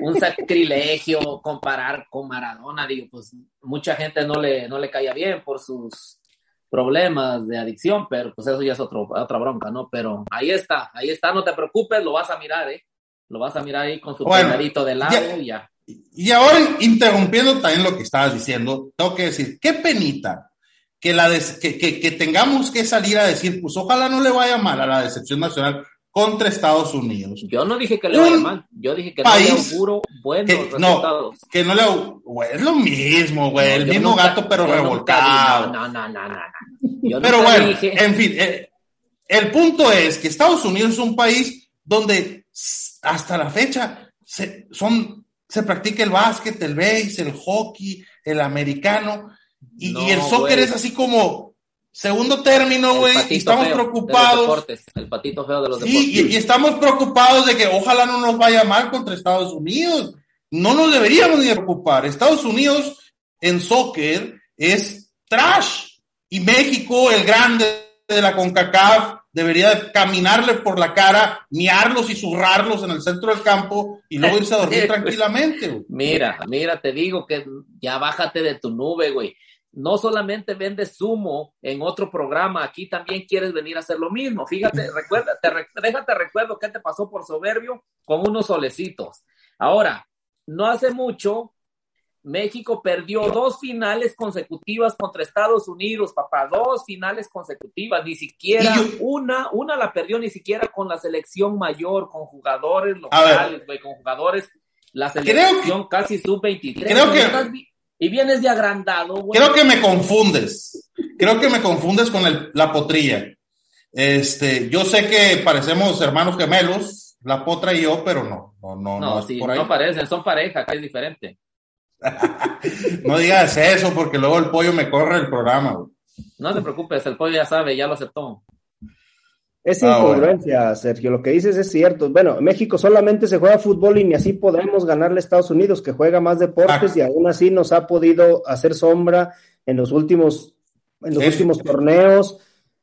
un sacrilegio comparar con Maradona, digo, pues mucha gente no le, no le caía bien por sus problemas de adicción, pero pues eso ya es otro, otra bronca, ¿no? Pero ahí está, ahí está, no te preocupes, lo vas a mirar, ¿eh? Lo vas a mirar ahí con su bueno, de lado y ya. Y ahora, interrumpiendo también lo que estabas diciendo, tengo que decir, qué penita que, la que, que, tengamos que salir a decir, pues ojalá no le vaya mal a la decepción nacional contra Estados Unidos. Yo no dije que le vaya mal, yo dije que no le auguro buenos resultados. No, que no le güey, es lo mismo, güey, el mismo gato pero revolcado. no, no, no, no, pero bueno, en fin, eh, el punto es que Estados Unidos es un país donde hasta la fecha se, son, se practica el básquet, el béis, el hockey, el americano, y, el soccer es así como, segundo término, güey, y estamos preocupados. el patito feo de los sí, y, estamos preocupados de que ojalá no nos vaya mal contra Estados Unidos. No nos deberíamos ni preocupar. Estados Unidos en soccer es trash. Y México, el grande de la CONCACAF, debería caminarle por la cara, miarlos y zurrarlos en el centro del campo y luego irse a dormir tranquilamente. Mira, mira, te digo que ya bájate de tu nube, güey. No solamente vendes sumo en otro programa, aquí también quieres venir a hacer lo mismo. Fíjate, recuerda, te, déjate recuerdo qué te pasó por soberbio con unos solecitos. Ahora, no hace mucho México perdió dos finales consecutivas contra Estados Unidos, papá, dos finales consecutivas, ni siquiera una, una la perdió ni siquiera con la selección mayor, con jugadores locales, güey, con jugadores, la selección casi sub-23. Creo que... Y vienes de agrandado, güey. Creo que me confundes. Creo que me confundes con el, la potrilla. Este, yo sé que parecemos hermanos gemelos, la potra y yo, pero no, no, no, no, sí, no parecen, son pareja, que es diferente. no digas eso porque luego el pollo me corre el programa. No te preocupes, el pollo ya sabe, ya lo aceptó. Es ah, incongruencia, Sergio. Lo que dices es cierto. Bueno, México solamente se juega fútbol y ni así podemos ganarle a Estados Unidos, que juega más deportes ah. y aún así nos ha podido hacer sombra en los últimos, en los últimos torneos.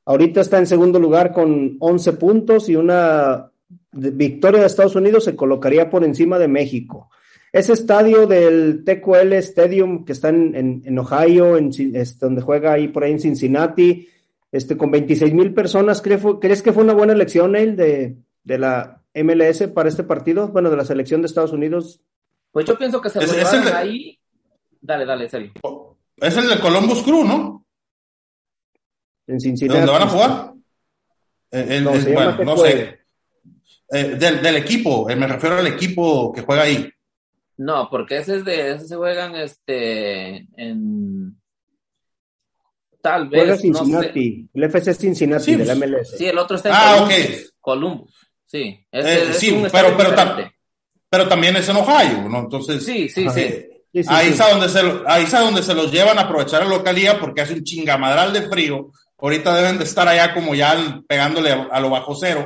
Ahorita está en segundo lugar con 11 puntos y una victoria de Estados Unidos se colocaría por encima de México. Ese estadio del TQL Stadium que está en, Ohio, en, donde juega ahí por ahí en Cincinnati, este, con 26 mil personas, ¿crees que fue una buena elección, Neil, de, de, la MLS para este partido? Bueno, de la selección de Estados Unidos. Pues yo pienso que se es, ahí. Dale, dale, serio. Es el de Columbus Crew, ¿no? En Cincinnati. ¿Dónde van a jugar? no, bueno, no sé. Eh, del, del, equipo, eh, me refiero al equipo que juega ahí. No, porque ese es de, ese se juegan este en tal vez. Juega Cincinnati, el FC Cincinnati del MLS. Pues, sí, el otro está en ah, Columbus. Columbus. Sí, eh, sí, pero, pero, pero, también es en Ohio, ¿no? Entonces. Sí, sí, sí. ahí, es donde se, ahí es donde se los llevan a aprovechar la localidad porque hace un chingamadral de frío. Ahorita deben de estar allá como ya pegándole a lo bajo cero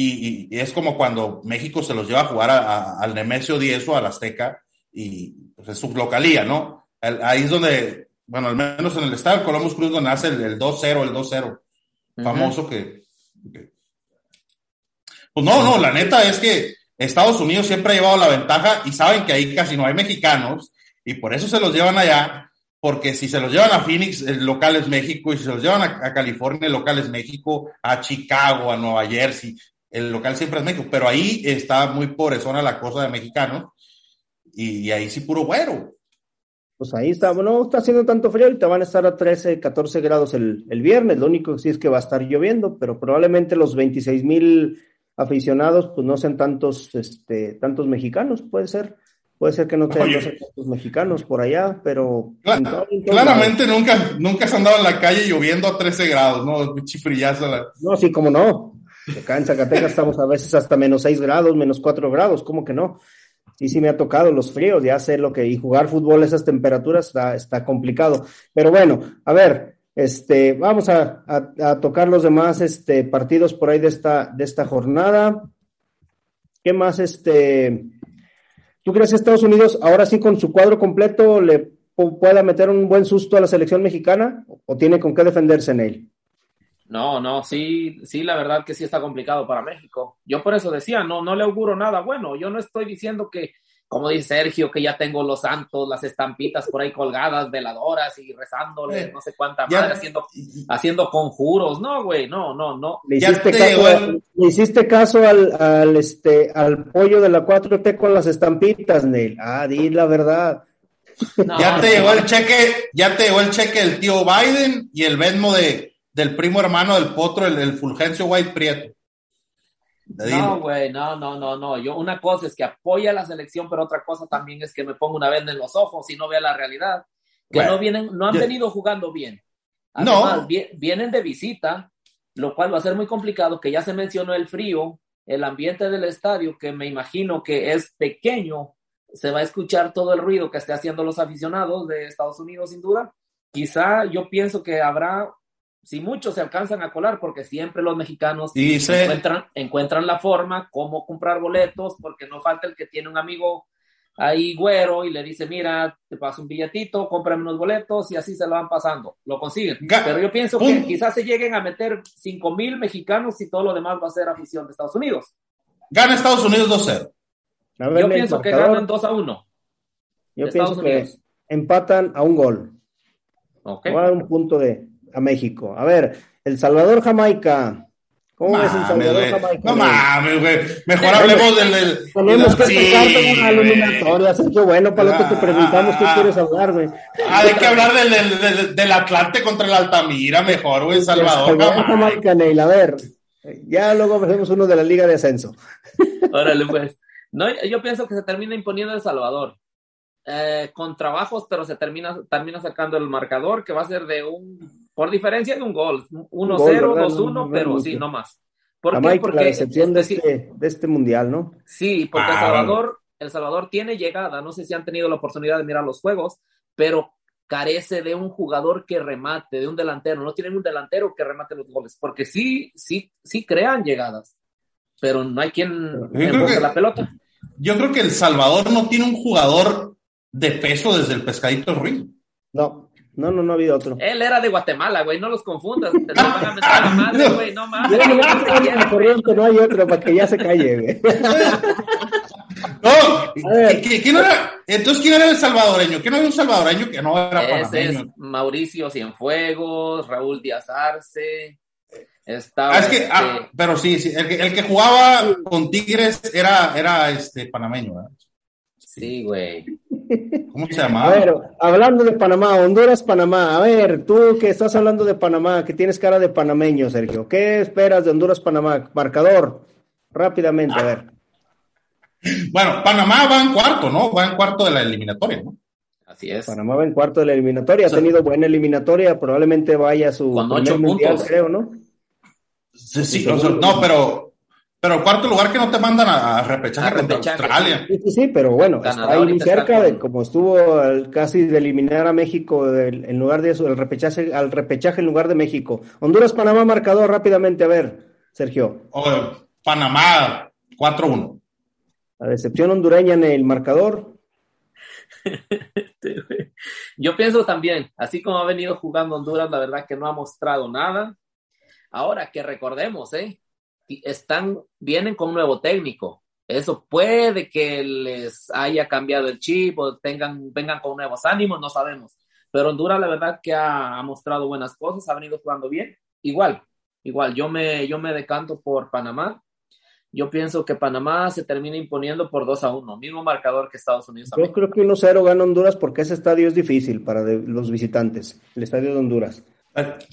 y, es como cuando México se los lleva a jugar al Nemesio 10 o al Azteca y pues es su localía, ¿no? ahí es donde, bueno, al menos en el estado de Columbus Cruz, donde hace el 2-0, el 2-0, famoso que, Pues no, no, la neta es que Estados Unidos siempre ha llevado la ventaja y saben que ahí casi no hay mexicanos y por eso se los llevan allá, porque si se los llevan a Phoenix, el local es México, y si se los llevan a, a California, el local es México, a Chicago, a Nueva Jersey, el local siempre es México, pero ahí está muy zona la cosa de mexicanos y, ahí sí puro güero. Pues ahí está, no está haciendo tanto frío, ahorita van a estar a 13, 14 grados el, viernes, lo único que sí es que va a estar lloviendo, pero probablemente los 26 mil aficionados pues no sean tantos, este, tantos mexicanos, puede ser. Puede ser que no tengan tantos mexicanos por allá, pero... claramente nunca, nunca se han andado en la calle lloviendo a 13 grados, ¿no? Chifrillazo. No, sí, como no. Acá en Zacatecas estamos a veces hasta menos 6 grados, menos 4 grados, ¿cómo que no? Sí, sí me ha tocado los fríos, ya sé lo que, y jugar fútbol a esas temperaturas está, complicado. Pero bueno, a ver, este, vamos a, tocar los demás este, partidos por ahí de esta, de esta jornada. ¿Qué más? Este, ¿Tú crees que Estados Unidos ahora sí con su cuadro completo le pueda meter un buen susto a la selección mexicana o tiene con qué defenderse en él? No, no, sí, sí, la verdad que sí está complicado para México. Yo por eso decía, no, no le auguro nada bueno. Yo no estoy diciendo que, como dice Sergio, que ya tengo los santos, las estampitas por ahí colgadas, veladoras y rezándole, eh, no sé cuánta madre, haciendo, haciendo conjuros. No, güey, no, no, no. ¿Le hiciste, caso, ¿le hiciste caso al, al, este, al pollo de la 4T con las estampitas, Neil? Ah, di la verdad. ya te llegó el cheque, ya te llegó el cheque del tío Biden y el Venmo de del primo hermano del potro, el, Fulgencio White Prieto. No, güey, no, no, no, no. Yo una cosa es que apoya la selección, pero otra cosa también es que me pongo una venda en los ojos y no vea la realidad. Que no vienen, no han venido jugando bien. Además, no. vienen de visita, lo cual va a ser muy complicado, que ya se mencionó el frío, el ambiente del estadio, que me imagino que es pequeño, se va a escuchar todo el ruido que esté haciendo los aficionados de Estados Unidos, sin duda. Quizá yo pienso que habrá si muchos se alcanzan a colar, porque siempre los mexicanos encuentran, encuentran la forma, cómo comprar boletos, porque no falta el que tiene un amigo ahí güero y le dice, mira, te paso un billetito, cómprame unos boletos y así se lo van pasando. Lo consiguen. Pero yo pienso que quizás se lleguen a meter 5 mil mexicanos y todo lo demás va a ser afición de Estados Unidos. Gana Estados Unidos 2-0. Yo pienso que ganan 2 a 1. Yo pienso que empatan a un gol. Okay. Va a dar un punto de a México. A ver, El Salvador, Jamaica. ¿Cómo ves El Salvador, Jamaica? No mames, güey. Mejor hablemos del. del Tenemos que sí, una eliminatoria, Sergio. Bueno, para lo que te ah, preguntamos, ¿qué ah, quieres hablar, güey? Ah, hay que hablar del, del, del, Atlante contra el Altamira, mejor, güey, El Salvador. El Salvador, Jamaica, Neil. A ver, ya luego hacemos uno de la Liga de Ascenso. Órale, pues. No, yo pienso que se termina imponiendo El Salvador. Eh, con trabajos, pero se termina, termina sacando el marcador, que va a ser de un, por diferencia de un gol, 1-0, 2-1, pero sí, no más. ¿Por qué? Porque la excepción de, este, de este mundial, ¿no? Sí, porque El ah, Salvador, El Salvador tiene llegada, no sé si han tenido la oportunidad de mirar los juegos, pero carece de un jugador que remate, de un delantero, no tienen un delantero que remate los goles, porque sí, sí, sí crean llegadas, pero no hay quien empuje la pelota. Yo creo que El Salvador no tiene un jugador de peso desde el pescadito Ruiz. No, no, no, no ha habido otro. Él era de Guatemala, güey, no los confundas. Te van a meter a la madre, güey, no mames. No, no hay otro para que ya se calle, güey. No, ¿quién era? Entonces, ¿quién era el salvadoreño? ¿Quién era un salvadoreño que no era Ese es Mauricio Cienfuegos, Raúl Díaz Arce. Estaba ah, es que, ah, este pero sí, sí el, que, el que jugaba con Tigres era, era este panameño, ¿verdad? Sí, güey. ¿Cómo se llama? Bueno, hablando de Panamá, Honduras, Panamá. A ver, tú que estás hablando de Panamá, que tienes cara de panameño, Sergio. ¿Qué esperas de Honduras, Panamá? Marcador, rápidamente, a ver. Bueno, Panamá va en cuarto, ¿no? Va en cuarto de la eliminatoria, ¿no? Así es. Panamá va en cuarto de la eliminatoria, ha tenido buena eliminatoria, probablemente vaya a su Con ocho mundial, creo, ¿no? Sí, sí, no, pero pero cuarto lugar que no te mandan a, repechaje contra Australia. Sí, sí, pero bueno, está ahí cerca, de, como estuvo casi de eliminar a México en lugar de eso, el repechaje, al repechaje en lugar de México. Honduras, Panamá, marcador rápidamente, a ver, Sergio. Panamá, 4-1. La decepción hondureña en el marcador. Yo pienso también, así como ha venido jugando Honduras, la verdad que no ha mostrado nada. Ahora que recordemos, ¿eh? Están, vienen con un nuevo técnico. Eso puede que les haya cambiado el chip o tengan, vengan con nuevos ánimos, no sabemos. Pero Honduras, la verdad que ha, mostrado buenas cosas, ha venido jugando bien. Igual, igual, yo me, yo me decanto por Panamá. Yo pienso que Panamá se termina imponiendo por 2 a 1, mismo marcador que Estados Unidos. Yo creo que 1-0 gana Honduras porque ese estadio es difícil para los visitantes, el estadio de Honduras.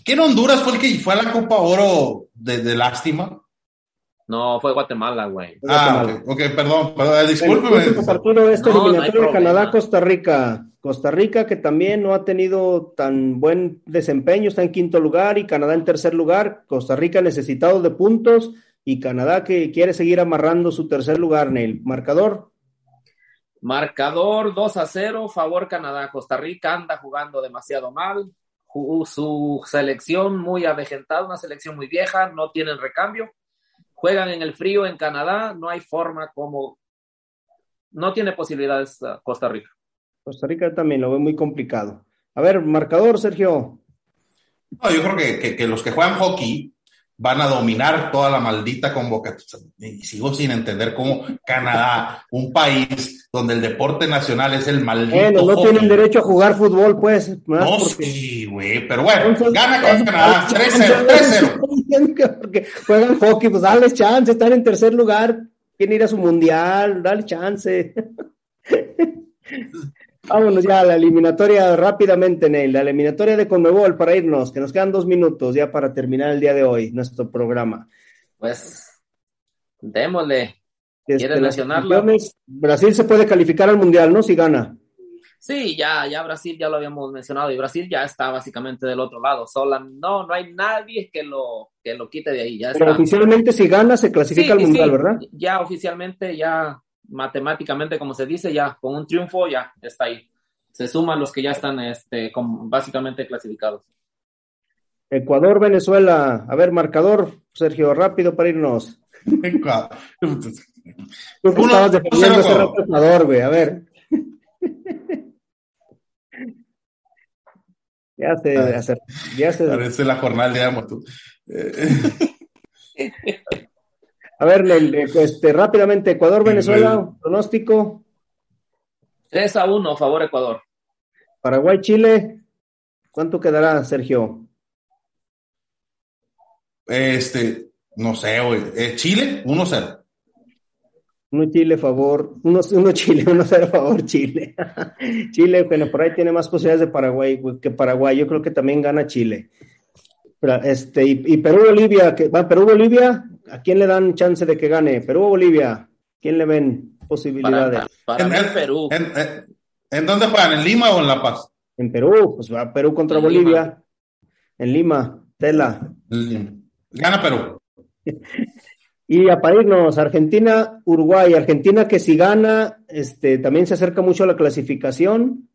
¿Quién Honduras fue el que fue a la Copa Oro de lástima? No, fue Guatemala, güey. Ah, ok, perdón, perdón discúlpeme. El partido este no, eliminatorio Canadá-Costa Rica. Costa Rica que también no ha tenido tan buen desempeño, está en quinto lugar y Canadá en tercer lugar. Costa Rica necesitado de puntos y Canadá que quiere seguir amarrando su tercer lugar, Neil. Marcador. Marcador 2 a 0, favor Canadá. Costa Rica anda jugando demasiado mal. Su selección muy avejentada, una selección muy vieja, no tienen recambio juegan en el frío en Canadá, no hay forma como, no tiene posibilidades uh, Costa Rica. Costa Rica también lo ve muy complicado. A ver, marcador, Sergio. No, yo creo que, que, los que juegan hockey van a dominar toda la maldita convocatoria. Y sigo sin entender cómo Canadá, un país donde el deporte nacional es el maldito. Bueno, no tienen derecho a jugar fútbol, pues. No, sí, güey, pero bueno, gana con Canadá 3-0, 3-0. Porque juegan hockey, pues dale chance, están en tercer lugar, quieren ir a su mundial, dale chance. Vámonos ya a la eliminatoria rápidamente, Neil. La eliminatoria de Conmebol para irnos, que nos quedan dos minutos ya para terminar el día de hoy, nuestro programa. Pues, démosle. ¿Quieres mencionarlo? Brasil se puede calificar al Mundial, ¿no? Si gana. Sí, ya, ya Brasil ya lo habíamos mencionado y Brasil ya está básicamente del otro lado. Sola, no, no hay nadie que lo, que lo quite de ahí. Ya Pero oficialmente si gana se clasifica al Mundial, ¿verdad? Ya oficialmente ya matemáticamente, como se dice, ya con un triunfo ya está ahí. Se suman los que ya están este, básicamente clasificados. Ecuador, Venezuela. A ver, marcador, Sergio, rápido para irnos. Ecuador. Tú estabas defendiendo ese Ecuador, güey, a ver. ya se, ah, ya se. Parece la jornada de amo tú. A ver, este, rápidamente, Ecuador, Venezuela, pronóstico. 3 a 1, favor Ecuador. Paraguay, Chile. ¿Cuánto quedará, Sergio? Este, no sé, güey. Eh, Chile, 1-0. Uno Chile, favor. Uno, uno Chile, uno cero, favor, Chile. Chile, bueno, por ahí tiene más posibilidades de Paraguay que Paraguay. Yo creo que también gana Chile. Este, y, Perú-Bolivia, que va Perú-Bolivia, ¿a quién le dan chance de que gane? Perú-Bolivia, ¿quién le ven posibilidades? Para, en, Perú. En, dónde juegan? ¿En Lima o en La Paz? En Perú, pues va Perú contra Bolivia. En Lima, Tela. Gana Perú. Y a irnos, Argentina, Uruguay. Argentina que si gana, este, también se acerca mucho a la clasificación.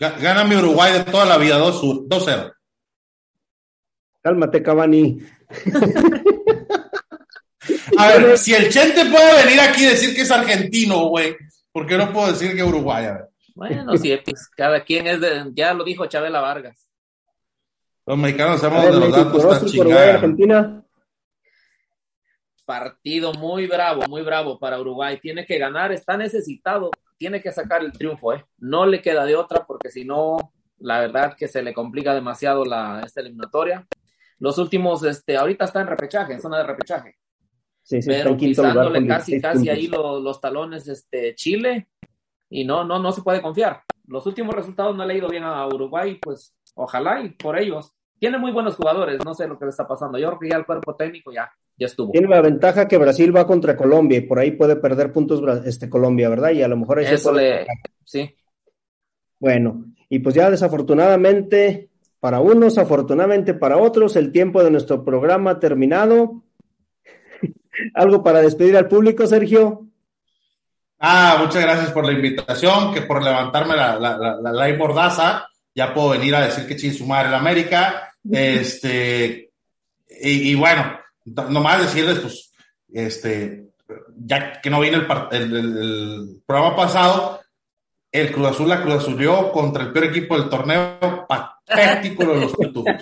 Gana mi Uruguay de toda la vida, 2-0. Cálmate, Cavani. a ver, si el Chente puede venir aquí y decir que es argentino, güey, ¿por qué no puedo decir que Uruguay? Bueno, sí, pues cada quien es de, ya lo dijo Chabela Vargas. Los mexicanos sabemos de los datos. Argentina partido muy bravo, muy bravo para Uruguay. Tiene que ganar, está necesitado, tiene que sacar el triunfo, ¿eh? No le queda de otra porque si no, la verdad que se le complica demasiado la, esta eliminatoria. Los últimos, este, ahorita está en repechaje, en zona de repechaje. Sí, sí, pero pisándole casi, casi ahí los, los, talones, este, Chile, y no, no, no se puede confiar. Los últimos resultados no le ha ido bien a Uruguay, pues ojalá y por ellos. Tiene muy buenos jugadores, no sé lo que le está pasando. Yo creo que ya el cuerpo técnico ya ya estuvo. Tiene la ventaja que Brasil va contra Colombia y por ahí puede perder puntos este, Colombia, ¿verdad? Y a lo mejor Eso le... Sí. Bueno, y pues ya desafortunadamente para unos, afortunadamente para otros, el tiempo de nuestro programa ha terminado. ¿Algo para despedir al público, Sergio? Ah, muchas gracias por la invitación, que por levantarme la, la, la, la mordaza, ya puedo venir a decir que ching su madre en América. Este, y bueno, nomás decirles, pues, este, ya que no viene el, programa pasado, el Cruz Azul la Cruz Azulió contra el peor equipo del torneo, patético de los pitufos.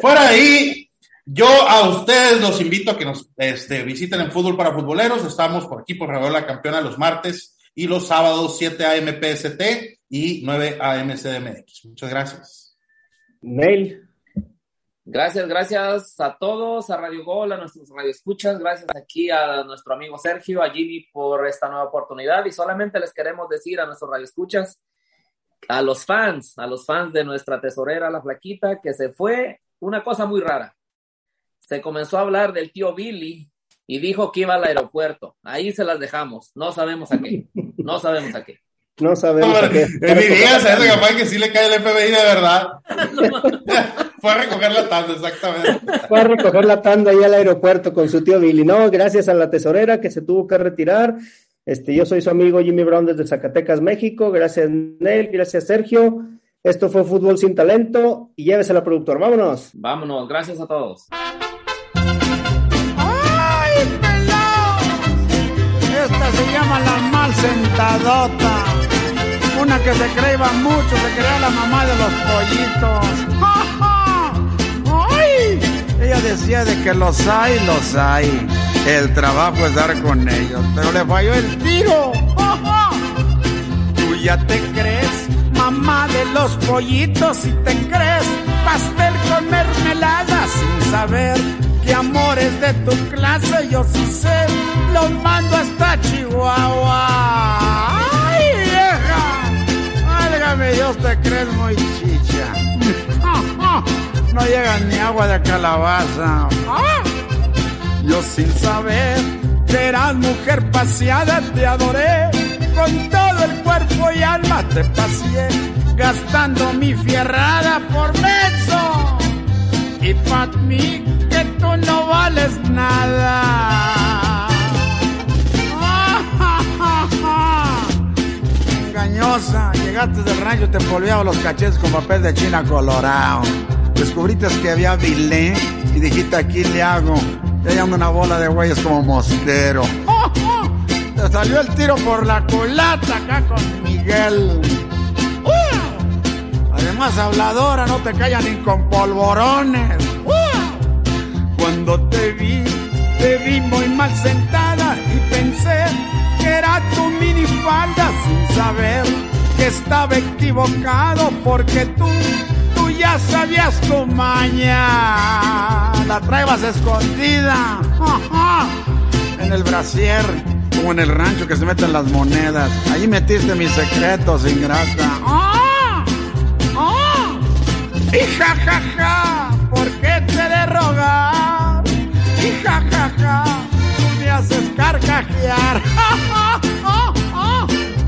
Fuera de ahí, yo a ustedes los invito a que nos este, visiten en Fútbol para Futboleros. Estamos por aquí por la Campeona los martes y los sábados 7 AM PST y 9 AM CDMX. Muchas gracias. Mail. Gracias, gracias a todos, a Radio Gol, a nuestros radioescuchas, gracias aquí a nuestro amigo Sergio, a Jimmy por esta nueva oportunidad y solamente les queremos decir a nuestros radioescuchas, a los fans, a los fans de nuestra tesorera, la flaquita, que se fue una cosa muy rara. Se comenzó a hablar del tío Billy y dijo que iba al aeropuerto. Ahí se las dejamos, no sabemos a qué, no sabemos a qué. No sabemos. a qué. En mi día se hace capaz que sí le cae el FBI de verdad. Fue a recoger la tanda, exactamente. Fue a recoger la tanda ahí al aeropuerto con su tío Billy. No, gracias a la tesorera que se tuvo que retirar. Este, yo soy su amigo Jimmy Brown desde Zacatecas, México. Gracias, Nel. Gracias, Sergio. Esto fue Fútbol Sin Talento y llévese la productor. Vámonos. Vámonos. Gracias a todos. Esta se llama la mal sentadota. Una que se creía mucho, se creía la mamá de los pollitos. Ella decía de que los hay, los hay. El trabajo es dar con ellos, pero le falló el tiro. Tú ya te crees, mamá de los pollitos, y te crees pastel con mermelada sin saber que amores de tu clase yo sí sé, los mando hasta Chihuahua. ¡Ay, vieja! Válgame Dios, te crees muy chicha no llega ni agua de calabaza. Yo sin saber que eras mujer paseada te adoré, con todo el cuerpo y alma te paseé, gastando mi fierrada por menso. Y para mí no vales nada. Engañosa, llegaste del rancho, te polviaba los cachetes con papel de China colorado descubriste que había bilé y dijiste aquí le hago. Y ando una bola de güeyes como mosquero. Te salió el tiro por la culata acá con Miguel. Además, habladora, no te callan ni con polvorones. Cuando te vi, te vi muy mal sentada y pensé que era tu minifalda sin saber que estaba equivocado porque tú, tú ya sabías tu maña. La traebas escondida en el brasier, como en el rancho que se meten las monedas. Allí metiste mis secretos, ingrata. ¡Ah! ¡Ah! Y ja, ja, ja, ¿por qué te de rogar? Y ja, ja, ja, me haces carcajear.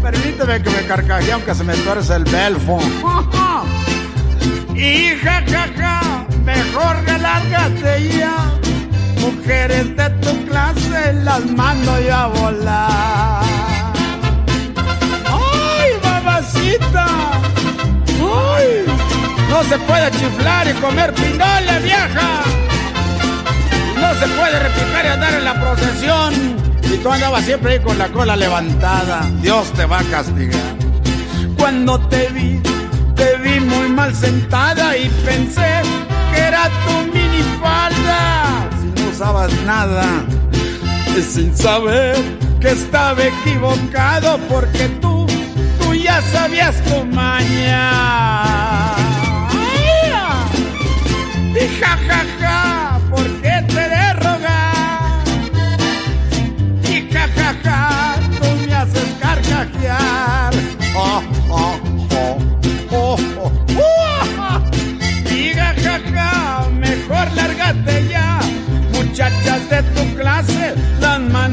Permíteme que me carcajee aunque se me tuerce el belfo. y ja, ja, ja, mejor relárgate ya. Mujeres de tu clase las mando yo a volar. ¡Ay, babacita! ¡Ay! No se puede chiflar y comer pinole, vieja. No se puede replicar y andar en la procesión. Y tú andabas siempre ahí con la cola levantada. Dios te va a castigar. Cuando te vi, te vi muy mal sentada y pensé que era tu minifalda. Si no usabas nada, sin saber que estaba equivocado porque tú, tú ya sabías tu maña. Y ja, ja, ja, carcajear. Oh, oh, oh, oh, oh. Diga, jaja, mejor lárgate ya. Muchachas de tu clase, las más